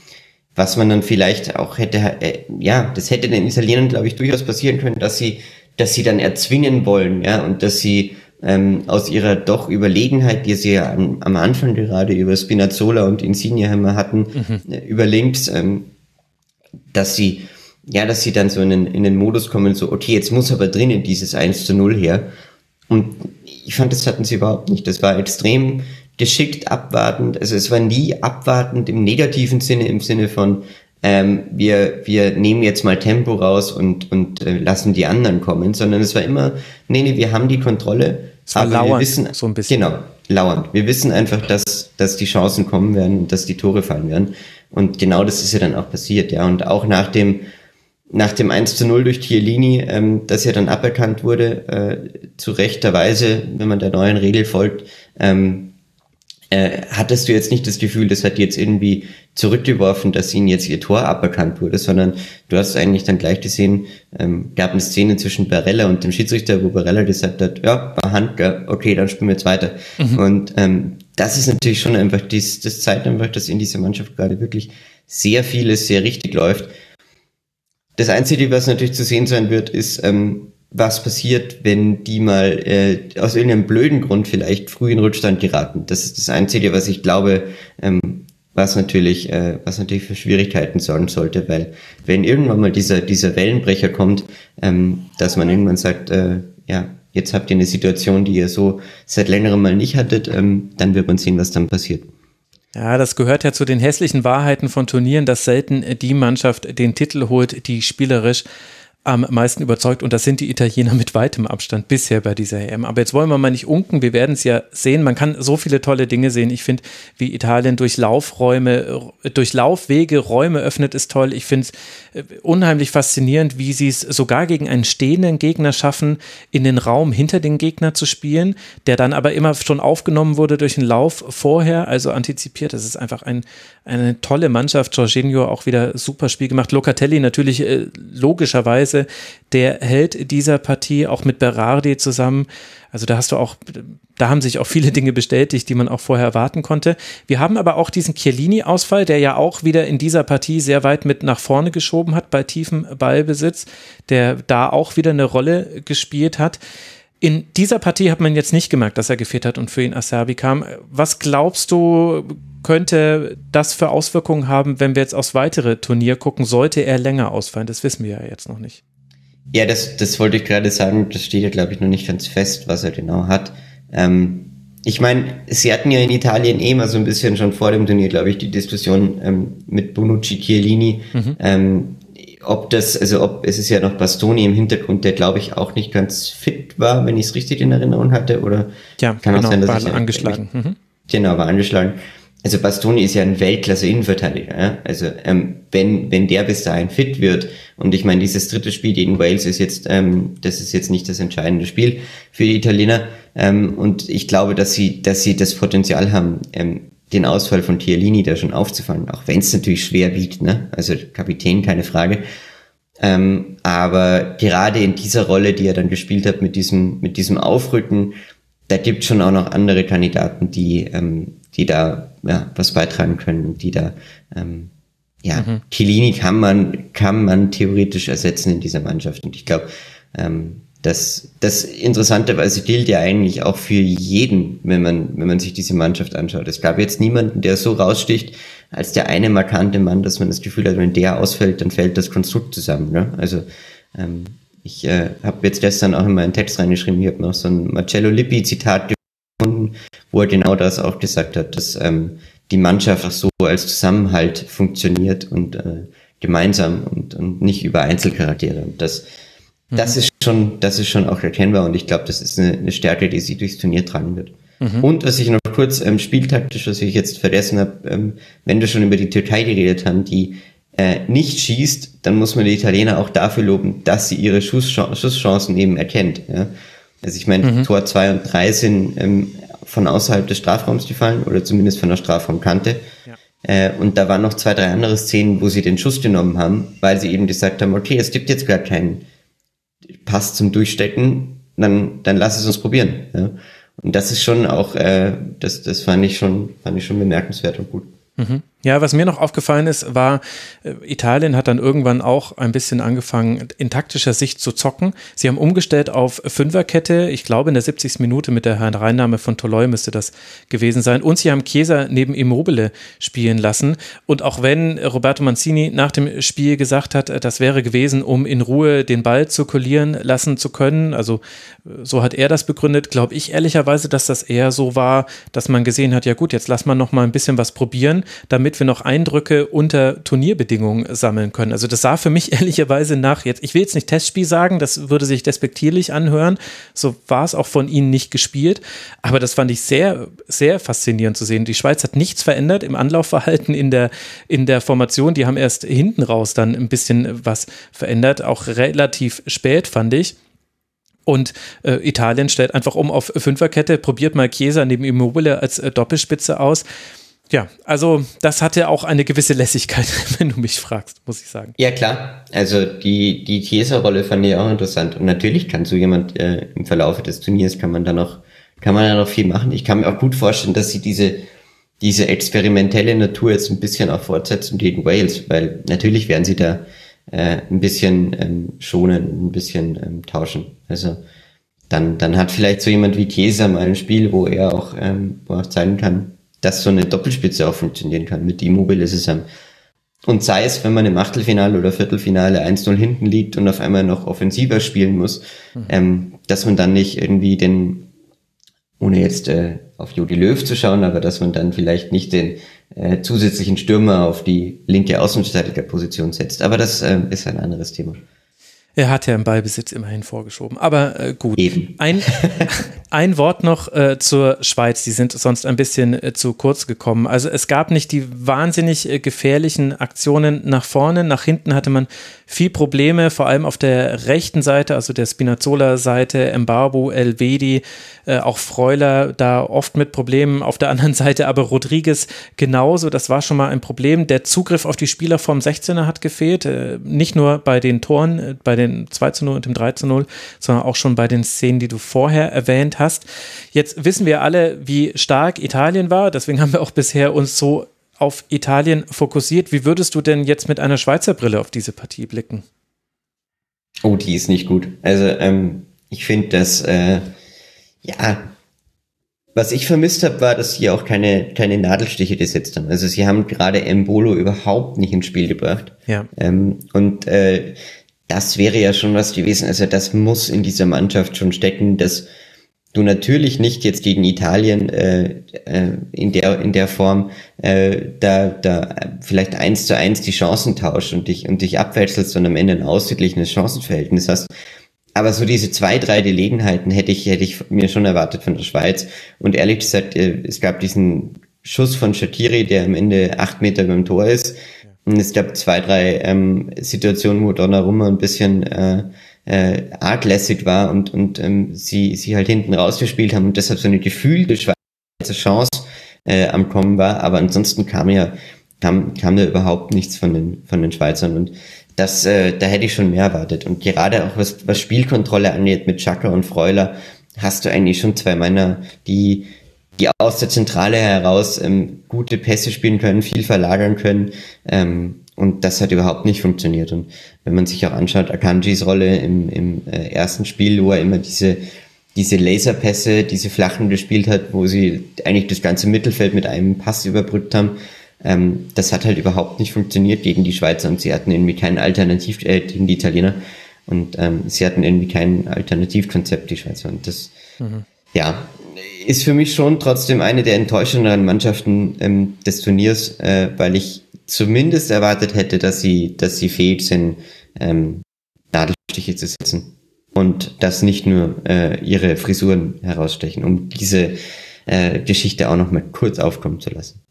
was man dann vielleicht auch hätte, äh, ja, das hätte den Italienern, glaube ich, durchaus passieren können, dass sie, dass sie dann erzwingen wollen, ja, und dass sie ähm, aus ihrer doch Überlegenheit, die sie ja am, am Anfang gerade über Spinazzola und Insigne hatten, mhm. äh, über links, ähm, dass sie, ja, dass sie dann so in den, in den Modus kommen, so, okay, jetzt muss aber drinnen dieses 1 zu 0 her. Und ich fand, das hatten sie überhaupt nicht. Das war extrem geschickt abwartend. Also es war nie abwartend im negativen Sinne, im Sinne von, ähm, wir, wir nehmen jetzt mal Tempo raus und, und äh, lassen die anderen kommen, sondern es war immer, nee, nee, wir haben die Kontrolle. Es war aber lauernd, wir wissen, so ein bisschen. Genau, lauernd. Wir wissen einfach, dass, dass die Chancen kommen werden und dass die Tore fallen werden. Und genau das ist ja dann auch passiert, ja. Und auch nach dem, nach dem 1 zu 0 durch Chiellini, ähm, das ja dann aberkannt wurde, äh, zu rechter Weise, wenn man der neuen Regel folgt, ähm, äh, hattest du jetzt nicht das Gefühl, das hat jetzt irgendwie zurückgeworfen, dass ihnen jetzt ihr Tor aberkannt wurde, sondern du hast eigentlich dann gleich gesehen, ähm, gab eine Szene zwischen Barella und dem Schiedsrichter, wo Barella gesagt hat, ja, war Hand, ja, okay, dann spielen wir jetzt weiter. Mhm. Und ähm, das ist natürlich schon einfach, dies, das zeigt einfach, dass in dieser Mannschaft gerade wirklich sehr vieles sehr richtig läuft. Das Einzige, was natürlich zu sehen sein wird, ist, ähm, was passiert, wenn die mal äh, aus irgendeinem blöden Grund vielleicht früh in Rückstand geraten. Das ist das Einzige, was ich glaube, ähm, was natürlich, äh, was natürlich für Schwierigkeiten sorgen sollte, weil wenn irgendwann mal dieser dieser Wellenbrecher kommt, ähm, dass man irgendwann sagt, äh, ja, jetzt habt ihr eine Situation, die ihr so seit längerem mal nicht hattet, ähm, dann wird man sehen, was dann passiert. Ja, das gehört ja zu den hässlichen Wahrheiten von Turnieren, dass selten die Mannschaft den Titel holt, die spielerisch am meisten überzeugt und das sind die Italiener mit weitem Abstand bisher bei dieser EM. Aber jetzt wollen wir mal nicht unken, wir werden es ja sehen. Man kann so viele tolle Dinge sehen. Ich finde, wie Italien durch Laufräume, durch Laufwege Räume öffnet, ist toll. Ich finde es äh, unheimlich faszinierend, wie sie es sogar gegen einen stehenden Gegner schaffen, in den Raum hinter den Gegner zu spielen, der dann aber immer schon aufgenommen wurde durch den Lauf vorher, also antizipiert. Das ist einfach ein, eine tolle Mannschaft. Jorginho auch wieder super Spiel gemacht. Locatelli natürlich äh, logischerweise der Held dieser Partie, auch mit Berardi zusammen. Also da hast du auch, da haben sich auch viele Dinge bestätigt, die man auch vorher erwarten konnte. Wir haben aber auch diesen Chiellini-Ausfall, der ja auch wieder in dieser Partie sehr weit mit nach vorne geschoben hat bei tiefem Ballbesitz, der da auch wieder eine Rolle gespielt hat. In dieser Partie hat man jetzt nicht gemerkt, dass er gefehlt hat und für ihn Asabi kam. Was glaubst du, könnte das für Auswirkungen haben, wenn wir jetzt aufs weitere Turnier gucken? Sollte er länger ausfallen? Das wissen wir ja jetzt noch nicht. Ja, das, das wollte ich gerade sagen. Das steht ja, glaube ich, noch nicht ganz fest, was er genau hat. Ähm, ich meine, sie hatten ja in Italien eh mal so ein bisschen schon vor dem Turnier, glaube ich, die Diskussion ähm, mit Bonucci Chiellini. Mhm. Ähm, ob das, also ob es ist ja noch Bastoni im Hintergrund, der glaube ich auch nicht ganz fit war, wenn ich es richtig in Erinnerung hatte, oder ja, kann genau, auch sein, dass war ich angeschlagen. Mhm. Genau, war angeschlagen. Also Bastoni ist ja ein Weltklasse-Innenverteidiger. Ja? Also ähm, wenn wenn der bis dahin fit wird und ich meine dieses dritte Spiel gegen Wales ist jetzt ähm, das ist jetzt nicht das entscheidende Spiel für die Italiener ähm, und ich glaube, dass sie dass sie das Potenzial haben, ähm, den Ausfall von Chiellini da schon aufzufangen, auch wenn es natürlich schwer wiegt, ne? Also Kapitän, keine Frage. Ähm, aber gerade in dieser Rolle, die er dann gespielt hat, mit diesem, mit diesem Aufrücken, da gibt schon auch noch andere Kandidaten, die, ähm, die da ja, was beitragen können, die da ähm, ja, mhm. Chiellini kann man, kann man theoretisch ersetzen in dieser Mannschaft. Und ich glaube, ähm, das, das interessanterweise gilt ja eigentlich auch für jeden, wenn man, wenn man sich diese Mannschaft anschaut. Es gab jetzt niemanden, der so raussticht als der eine markante Mann, dass man das Gefühl hat, wenn der ausfällt, dann fällt das Konstrukt zusammen. Ne? Also ähm, ich äh, habe jetzt gestern auch in meinen Text reingeschrieben, ich habe noch so ein Marcello Lippi-Zitat gefunden, wo er genau das auch gesagt hat, dass ähm, die Mannschaft so als Zusammenhalt funktioniert und äh, gemeinsam und, und nicht über Einzelcharaktere. Und das das mhm. ist schon, das ist schon auch erkennbar und ich glaube, das ist eine, eine, Stärke, die sie durchs Turnier tragen wird. Mhm. Und was ich noch kurz ähm, spieltaktisch, was ich jetzt vergessen habe, ähm, wenn wir schon über die Türkei geredet haben, die äh, nicht schießt, dann muss man die Italiener auch dafür loben, dass sie ihre Schusschancen, Schusschancen eben erkennt. Ja? Also ich meine, mhm. Tor 2 und 3 sind ähm, von außerhalb des Strafraums gefallen oder zumindest von der Strafraumkante. Ja. Äh, und da waren noch zwei, drei andere Szenen, wo sie den Schuss genommen haben, weil sie eben gesagt haben, okay, es gibt jetzt gar keinen passt zum Durchstecken, dann, dann lass es uns probieren. Ja? Und das ist schon auch, äh, das, das fand ich schon, fand ich schon bemerkenswert und gut. Mhm. Ja, was mir noch aufgefallen ist, war, äh, Italien hat dann irgendwann auch ein bisschen angefangen, in taktischer Sicht zu zocken. Sie haben umgestellt auf Fünferkette. Ich glaube, in der 70. Minute mit der Reinnahme von Toloi müsste das gewesen sein. Und sie haben Chiesa neben Immobile spielen lassen. Und auch wenn Roberto Mancini nach dem Spiel gesagt hat, das wäre gewesen, um in Ruhe den Ball zirkulieren lassen zu können, also so hat er das begründet, glaube ich ehrlicherweise, dass das eher so war, dass man gesehen hat, ja gut, jetzt lass mal noch mal ein bisschen was probieren, damit damit wir noch Eindrücke unter Turnierbedingungen sammeln können. Also das sah für mich ehrlicherweise nach jetzt, ich will jetzt nicht Testspiel sagen, das würde sich despektierlich anhören, so war es auch von ihnen nicht gespielt, aber das fand ich sehr, sehr faszinierend zu sehen. Die Schweiz hat nichts verändert im Anlaufverhalten in der, in der Formation, die haben erst hinten raus dann ein bisschen was verändert, auch relativ spät fand ich. Und äh, Italien stellt einfach um auf Fünferkette, probiert mal Chiesa neben Immobile als äh, Doppelspitze aus. Ja, also das hatte auch eine gewisse Lässigkeit, wenn du mich fragst, muss ich sagen. Ja, klar. Also die, die Chiesa-Rolle fand ich auch interessant. Und natürlich kann so jemand äh, im Verlauf des Turniers kann man da noch, kann man da noch viel machen. Ich kann mir auch gut vorstellen, dass sie diese, diese experimentelle Natur jetzt ein bisschen auch fortsetzen gegen Wales, weil natürlich werden sie da äh, ein bisschen ähm, schonen, ein bisschen ähm, tauschen. Also dann, dann hat vielleicht so jemand wie Chiesa mal ein Spiel, wo er auch, ähm, wo er auch zeigen kann, dass so eine Doppelspitze auch funktionieren kann mit Immobile zusammen. Und sei es, wenn man im Achtelfinale oder Viertelfinale 1-0 hinten liegt und auf einmal noch offensiver spielen muss, mhm. ähm, dass man dann nicht irgendwie den, ohne jetzt äh, auf Jodi Löw zu schauen, aber dass man dann vielleicht nicht den äh, zusätzlichen Stürmer auf die linke Außenverteidigerposition setzt. Aber das äh, ist ein anderes Thema. Er hat ja im Ballbesitz immerhin vorgeschoben. Aber äh, gut. Ein, ein Wort noch äh, zur Schweiz. Die sind sonst ein bisschen äh, zu kurz gekommen. Also es gab nicht die wahnsinnig äh, gefährlichen Aktionen nach vorne. Nach hinten hatte man viel Probleme, vor allem auf der rechten Seite, also der Spinazzola-Seite, Embarbo, Elvedi, äh, auch Freuler da oft mit Problemen. Auf der anderen Seite aber Rodriguez genauso. Das war schon mal ein Problem. Der Zugriff auf die Spieler vom 16er hat gefehlt. Äh, nicht nur bei den Toren, bei den 2 zu 0 und dem 3 zu 0, sondern auch schon bei den Szenen, die du vorher erwähnt hast. Jetzt wissen wir alle, wie stark Italien war. Deswegen haben wir auch bisher uns so auf Italien fokussiert. Wie würdest du denn jetzt mit einer Schweizer Brille auf diese Partie blicken? Oh, die ist nicht gut. Also ähm, ich finde, dass äh, ja, was ich vermisst habe, war, dass sie auch keine keine Nadelstiche gesetzt haben. Also sie haben gerade Embolo überhaupt nicht ins Spiel gebracht. Ja. Ähm, und äh, das wäre ja schon was gewesen. Also das muss in dieser Mannschaft schon stecken, dass du natürlich nicht jetzt gegen Italien äh, äh, in der in der Form äh, da da vielleicht eins zu eins die Chancen tauscht und dich und dich abwechselst und am Ende ein ausgeglichenes Chancenverhältnis hast. Aber so diese zwei, drei Gelegenheiten hätte ich, hätte ich mir schon erwartet von der Schweiz. Und ehrlich gesagt, äh, es gab diesen Schuss von Shakiri, der am Ende acht Meter beim Tor ist. Es gab zwei, drei ähm, Situationen, wo Donnarumma ein bisschen äh, äh, arglässig war und, und ähm, sie, sie halt hinten rausgespielt haben und deshalb so eine gefühlte Schweizer Chance äh, am Kommen war. Aber ansonsten kam ja, kam, kam da überhaupt nichts von den, von den Schweizern und das, äh, da hätte ich schon mehr erwartet. Und gerade auch was, was Spielkontrolle angeht mit Chaka und Freuler, hast du eigentlich schon zwei Männer, die, die aus der Zentrale heraus ähm, gute Pässe spielen können, viel verlagern können. Ähm, und das hat überhaupt nicht funktioniert. Und wenn man sich auch anschaut, Akanjis Rolle im, im äh, ersten Spiel, wo er immer diese, diese Laserpässe, diese flachen gespielt hat, wo sie eigentlich das ganze Mittelfeld mit einem Pass überbrückt haben, ähm, das hat halt überhaupt nicht funktioniert gegen die Schweizer und sie hatten irgendwie kein Alternativ, äh, gegen die Italiener. Und ähm, sie hatten irgendwie kein Alternativkonzept, die Schweizer. Und das, mhm. ja, ist für mich schon trotzdem eine der enttäuschenderen Mannschaften ähm, des Turniers, äh, weil ich zumindest erwartet hätte, dass sie, dass sie fähig sind, ähm, Nadelstiche zu setzen und dass nicht nur äh, ihre Frisuren herausstechen, um diese äh, Geschichte auch noch mal kurz aufkommen zu lassen.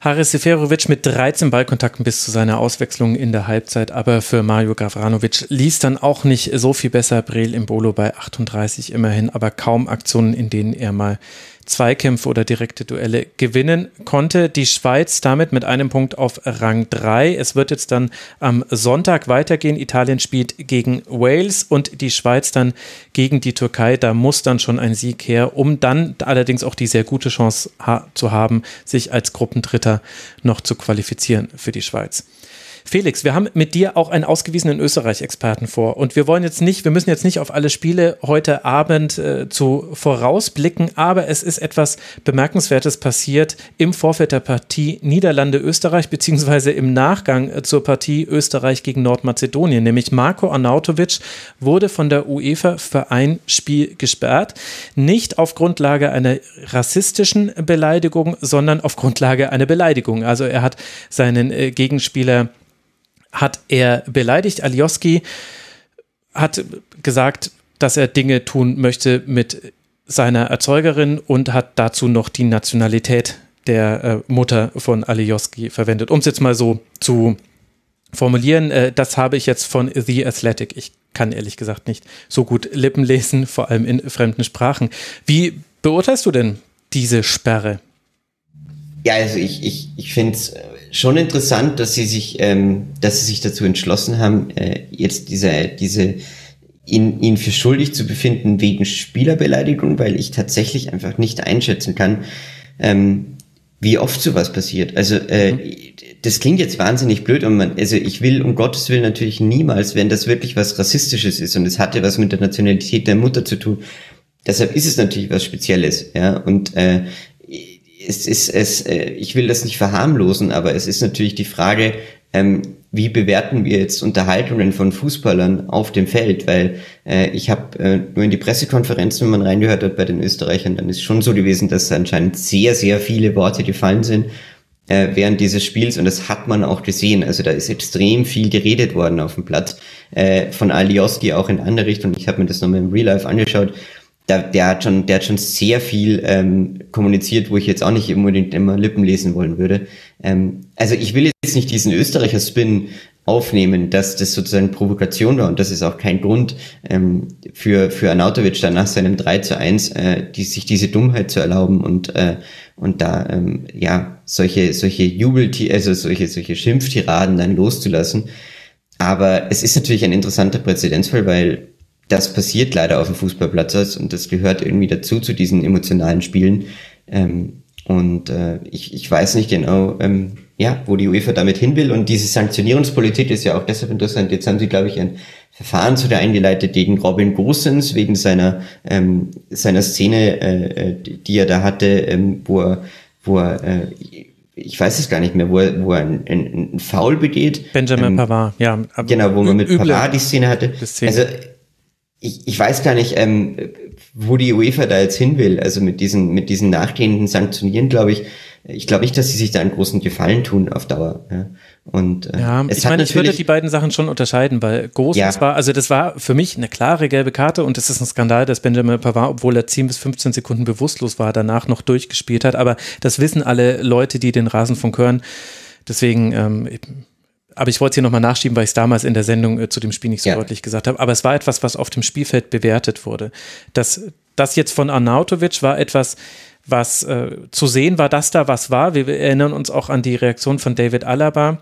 Haris Seferovic mit 13 Ballkontakten bis zu seiner Auswechslung in der Halbzeit, aber für Mario Gavranovic ließ dann auch nicht so viel besser. Brel im Bolo bei 38 immerhin, aber kaum Aktionen, in denen er mal Zweikämpfe oder direkte Duelle gewinnen konnte. Die Schweiz damit mit einem Punkt auf Rang 3. Es wird jetzt dann am Sonntag weitergehen. Italien spielt gegen Wales und die Schweiz dann gegen die Türkei. Da muss dann schon ein Sieg her, um dann allerdings auch die sehr gute Chance ha zu haben, sich als Gruppendritter noch zu qualifizieren für die Schweiz. Felix, wir haben mit dir auch einen ausgewiesenen Österreich-Experten vor. Und wir wollen jetzt nicht, wir müssen jetzt nicht auf alle Spiele heute Abend äh, zu vorausblicken, aber es ist etwas Bemerkenswertes passiert im Vorfeld der Partie Niederlande-Österreich beziehungsweise im Nachgang äh, zur Partie Österreich gegen Nordmazedonien, nämlich Marco Arnautovic wurde von der UEFA für ein Spiel gesperrt, nicht auf Grundlage einer rassistischen Beleidigung, sondern auf Grundlage einer Beleidigung. Also er hat seinen äh, Gegenspieler hat er beleidigt. Alioski hat gesagt, dass er Dinge tun möchte mit seiner Erzeugerin und hat dazu noch die Nationalität der äh, Mutter von Alioski verwendet. Um es jetzt mal so zu formulieren, äh, das habe ich jetzt von The Athletic. Ich kann ehrlich gesagt nicht so gut Lippen lesen, vor allem in fremden Sprachen. Wie beurteilst du denn diese Sperre? Ja, also ich, ich, ich finde es äh, schon interessant, dass sie sich, ähm, dass sie sich dazu entschlossen haben, äh, jetzt diese, diese ihn, ihn für schuldig zu befinden wegen Spielerbeleidigung, weil ich tatsächlich einfach nicht einschätzen kann, ähm, wie oft sowas passiert. Also äh, mhm. das klingt jetzt wahnsinnig blöd und man, also ich will um Gottes Willen natürlich niemals, wenn das wirklich was Rassistisches ist und es hatte was mit der Nationalität der Mutter zu tun. Deshalb ist es natürlich was Spezielles, ja. Und äh, es ist es, äh, ich will das nicht verharmlosen, aber es ist natürlich die Frage, ähm, wie bewerten wir jetzt Unterhaltungen von Fußballern auf dem Feld? Weil äh, ich habe äh, nur in die Pressekonferenzen, wenn man reingehört hat bei den Österreichern, dann ist schon so gewesen, dass anscheinend sehr, sehr viele Worte gefallen sind. äh, während dieses Spiels und das hat man auch gesehen. Also da ist extrem viel geredet worden auf dem Platz äh, von Alioski auch in andere Richtung. Ich habe mir das nochmal im Real Life angeschaut. Da, der hat schon, der hat schon sehr viel ähm, kommuniziert, wo ich jetzt auch nicht unbedingt immer Lippen lesen wollen würde. Ähm, also ich will jetzt nicht diesen Österreicher-Spin aufnehmen, dass das sozusagen Provokation war und das ist auch kein Grund ähm, für, für Arnautovic dann nach seinem 3 zu 1 äh, die, sich diese Dummheit zu erlauben und, äh, und da ähm, ja solche, solche Jubel, also solche, solche Schimpftiraden dann loszulassen. Aber es ist natürlich ein interessanter Präzedenzfall, weil das passiert leider auf dem Fußballplatz und das gehört irgendwie dazu zu diesen emotionalen Spielen. Ähm, und äh, ich, ich weiß nicht genau, ähm, ja, wo die UEFA damit hin will. Und diese Sanktionierungspolitik ist ja auch deshalb interessant. Jetzt haben sie, glaube ich, ein Verfahren zu der eingeleitet gegen Robin Gosens wegen seiner ähm, seiner Szene, äh, äh die er da hatte, ähm, wo er, wo er äh, ich weiß es gar nicht mehr, wo er, wo er ein, ein, ein Foul begeht. Benjamin ähm, Pavard, ja. Genau, wo man mit Pavard die Szene hatte. Szene. Also ich, ich weiß gar nicht, ähm, wo die UEFA da jetzt hin will. Also mit diesen, mit diesen nachgehenden Sanktionieren, glaube ich, ich glaube nicht, dass sie sich da einen großen Gefallen tun auf Dauer. Ja. Und äh, ja, ich meine, ich würde die beiden Sachen schon unterscheiden, weil Groß ja. war, also das war für mich eine klare gelbe Karte und es ist ein Skandal, dass Benjamin Pavard, obwohl er 10 bis 15 Sekunden bewusstlos war, danach noch durchgespielt hat. Aber das wissen alle Leute, die den Rasenfunk hören. Deswegen, ähm, aber ich wollte es hier nochmal nachschieben, weil ich es damals in der Sendung äh, zu dem Spiel nicht so ja. deutlich gesagt habe. Aber es war etwas, was auf dem Spielfeld bewertet wurde. Das, das jetzt von Arnautovic war etwas, was äh, zu sehen war, dass da was war. Wir erinnern uns auch an die Reaktion von David Alaba.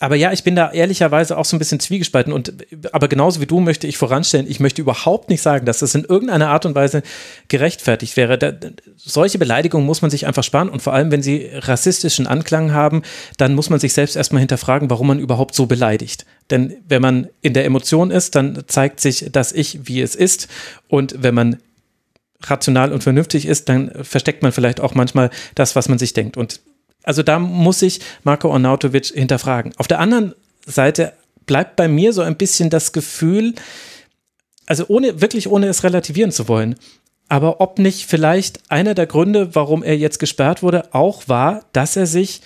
Aber ja, ich bin da ehrlicherweise auch so ein bisschen zwiegespalten und aber genauso wie du möchte ich voranstellen, ich möchte überhaupt nicht sagen, dass das in irgendeiner Art und Weise gerechtfertigt wäre. Da, solche Beleidigungen muss man sich einfach sparen und vor allem, wenn sie rassistischen Anklang haben, dann muss man sich selbst erstmal hinterfragen, warum man überhaupt so beleidigt. Denn wenn man in der Emotion ist, dann zeigt sich das Ich, wie es ist. Und wenn man rational und vernünftig ist, dann versteckt man vielleicht auch manchmal das, was man sich denkt. Und also da muss ich Marco Arnautovic hinterfragen. Auf der anderen Seite bleibt bei mir so ein bisschen das Gefühl, also ohne, wirklich ohne es relativieren zu wollen, aber ob nicht vielleicht einer der Gründe, warum er jetzt gesperrt wurde, auch war, dass er sich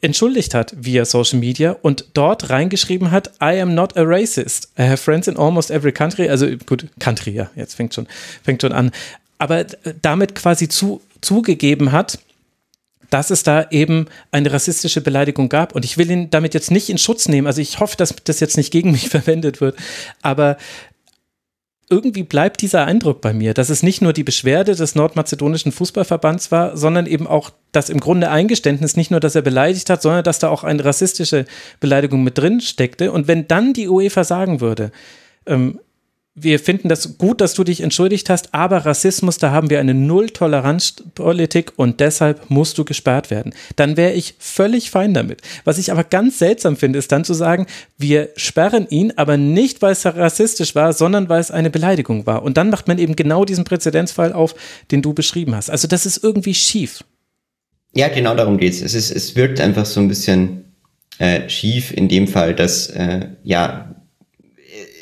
entschuldigt hat via Social Media und dort reingeschrieben hat, I am not a racist. I have friends in almost every country. Also gut, Country, ja, jetzt fängt schon, fängt schon an. Aber damit quasi zu, zugegeben hat, dass es da eben eine rassistische Beleidigung gab. Und ich will ihn damit jetzt nicht in Schutz nehmen. Also ich hoffe, dass das jetzt nicht gegen mich verwendet wird. Aber irgendwie bleibt dieser Eindruck bei mir, dass es nicht nur die Beschwerde des nordmazedonischen Fußballverbands war, sondern eben auch das im Grunde Eingeständnis, nicht nur, dass er beleidigt hat, sondern dass da auch eine rassistische Beleidigung mit drin steckte. Und wenn dann die UEFA sagen würde, ähm, wir finden das gut, dass du dich entschuldigt hast, aber Rassismus, da haben wir eine Null-Toleranz-Politik und deshalb musst du gesperrt werden. Dann wäre ich völlig fein damit. Was ich aber ganz seltsam finde, ist dann zu sagen, wir sperren ihn, aber nicht, weil es rassistisch war, sondern weil es eine Beleidigung war. Und dann macht man eben genau diesen Präzedenzfall auf, den du beschrieben hast. Also das ist irgendwie schief. Ja, genau darum geht's. Es ist, es wirkt einfach so ein bisschen äh, schief in dem Fall, dass äh, ja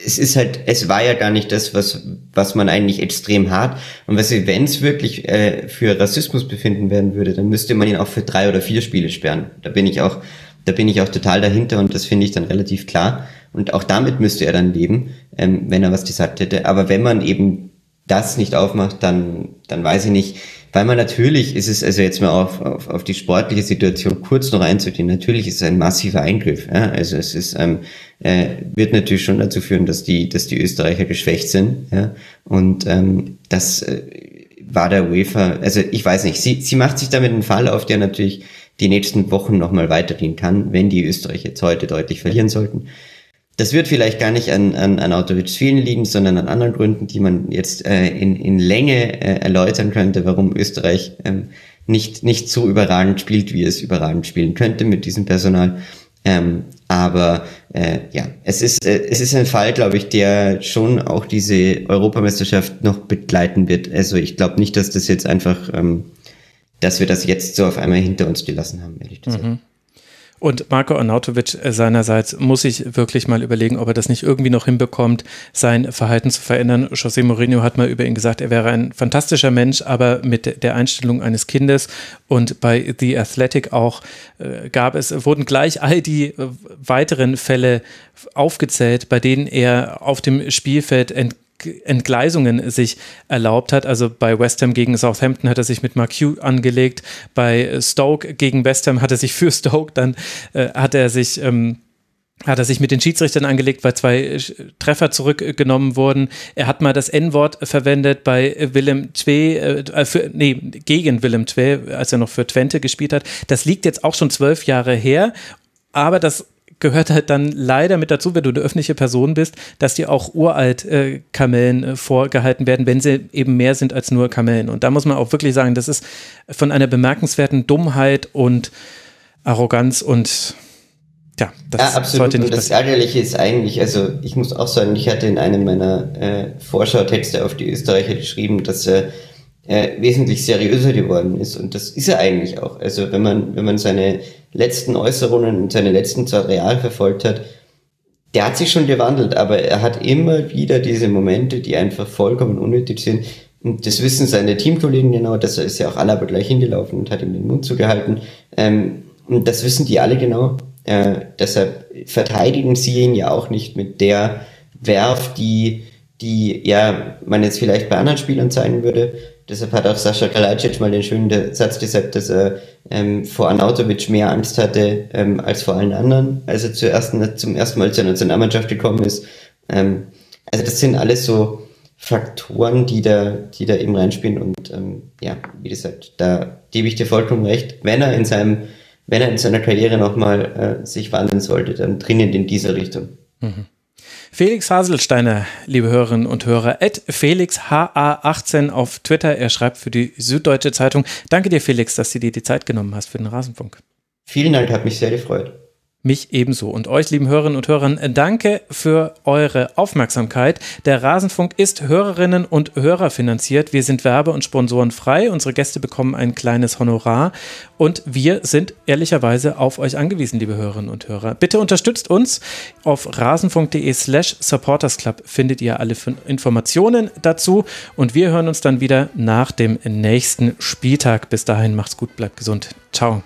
es ist halt, es war ja gar nicht das, was, was man eigentlich extrem hat. Und was, wenn es wirklich äh, für Rassismus befinden werden würde, dann müsste man ihn auch für drei oder vier Spiele sperren. Da bin ich auch, da bin ich auch total dahinter und das finde ich dann relativ klar. Und auch damit müsste er dann leben, ähm, wenn er was gesagt hätte. Aber wenn man eben das nicht aufmacht, dann, dann weiß ich nicht, weil man natürlich ist es, also jetzt mal auf, auf, auf die sportliche Situation kurz noch einzugehen, natürlich ist es ein massiver Eingriff. Ja? Also es ist, ähm, äh, wird natürlich schon dazu führen, dass die, dass die Österreicher geschwächt sind. Ja? Und ähm, das äh, war der UEFA, also ich weiß nicht, sie, sie macht sich damit einen Fall auf, der natürlich die nächsten Wochen nochmal weitergehen kann, wenn die Österreicher jetzt heute deutlich verlieren sollten. Das wird vielleicht gar nicht an, an, an Autowitz vielen liegen, sondern an anderen Gründen, die man jetzt äh, in, in Länge äh, erläutern könnte, warum Österreich ähm, nicht, nicht so überragend spielt, wie es überragend spielen könnte mit diesem Personal. Ähm, aber äh, ja, es ist, äh, es ist ein Fall, glaube ich, der schon auch diese Europameisterschaft noch begleiten wird. Also ich glaube nicht, dass das jetzt einfach, ähm, dass wir das jetzt so auf einmal hinter uns gelassen haben, ehrlich gesagt. Mhm. Und Marco Arnautovic seinerseits muss sich wirklich mal überlegen, ob er das nicht irgendwie noch hinbekommt, sein Verhalten zu verändern. José Mourinho hat mal über ihn gesagt, er wäre ein fantastischer Mensch, aber mit der Einstellung eines Kindes. Und bei The Athletic auch äh, gab es, wurden gleich all die äh, weiteren Fälle aufgezählt, bei denen er auf dem Spielfeld ent Entgleisungen sich erlaubt hat. Also bei West Ham gegen Southampton hat er sich mit Hugh angelegt, bei Stoke gegen West Ham hat er sich für Stoke, dann äh, hat er sich ähm, hat er sich mit den Schiedsrichtern angelegt, weil zwei äh, Treffer zurückgenommen wurden. Er hat mal das N-Wort verwendet bei Willem Twee, äh, für, nee, gegen Willem Twee, als er noch für Twente gespielt hat. Das liegt jetzt auch schon zwölf Jahre her, aber das gehört halt dann leider mit dazu, wenn du eine öffentliche Person bist, dass dir auch uralt äh, Kamellen äh, vorgehalten werden, wenn sie eben mehr sind als nur Kamellen. Und da muss man auch wirklich sagen, das ist von einer bemerkenswerten Dummheit und Arroganz und ja, das ja, absolut. sollte nicht und das Ärgerliche ist eigentlich, also ich muss auch sagen, ich hatte in einem meiner äh, Vorschautexte auf die Österreicher geschrieben, dass er äh, wesentlich seriöser geworden ist. Und das ist er eigentlich auch. Also wenn man, wenn man seine letzten Äußerungen und seine letzten Zeit real verfolgt hat, der hat sich schon gewandelt, aber er hat immer wieder diese Momente, die einfach vollkommen unnötig sind. Und das wissen seine Teamkollegen genau, dass er ist ja auch Alaba gleich hingelaufen und hat ihm den Mund zugehalten. Ähm, und das wissen die alle genau. Äh, deshalb verteidigen sie ihn ja auch nicht mit der Werf, die, die ja man jetzt vielleicht bei anderen Spielern zeigen würde. Deshalb hat auch Sascha Kalajdzic mal den schönen Satz gesagt, dass er ähm, vor Anautovic mehr Angst hatte ähm, als vor allen anderen, als er zuerst, zum ersten Mal zur Nationalmannschaft gekommen ist. Ähm, also das sind alles so Faktoren, die da, die da eben reinspielen und ähm, ja, wie gesagt, da gebe ich dir vollkommen recht. Wenn er in seinem, wenn er in seiner Karriere nochmal äh, sich wandeln sollte, dann dringend in diese Richtung. Mhm. Felix Haselsteiner, liebe Hörerinnen und Hörer, at FelixHA18 auf Twitter. Er schreibt für die Süddeutsche Zeitung. Danke dir, Felix, dass du dir die Zeit genommen hast für den Rasenfunk. Vielen Dank, hat mich sehr gefreut. Mich ebenso. Und euch, lieben Hörerinnen und Hörern, danke für eure Aufmerksamkeit. Der Rasenfunk ist Hörerinnen und Hörer finanziert. Wir sind werbe- und sponsorenfrei. Unsere Gäste bekommen ein kleines Honorar. Und wir sind ehrlicherweise auf euch angewiesen, liebe Hörerinnen und Hörer. Bitte unterstützt uns. Auf rasenfunk.de slash supportersclub findet ihr alle Informationen dazu. Und wir hören uns dann wieder nach dem nächsten Spieltag. Bis dahin, macht's gut, bleibt gesund. Ciao.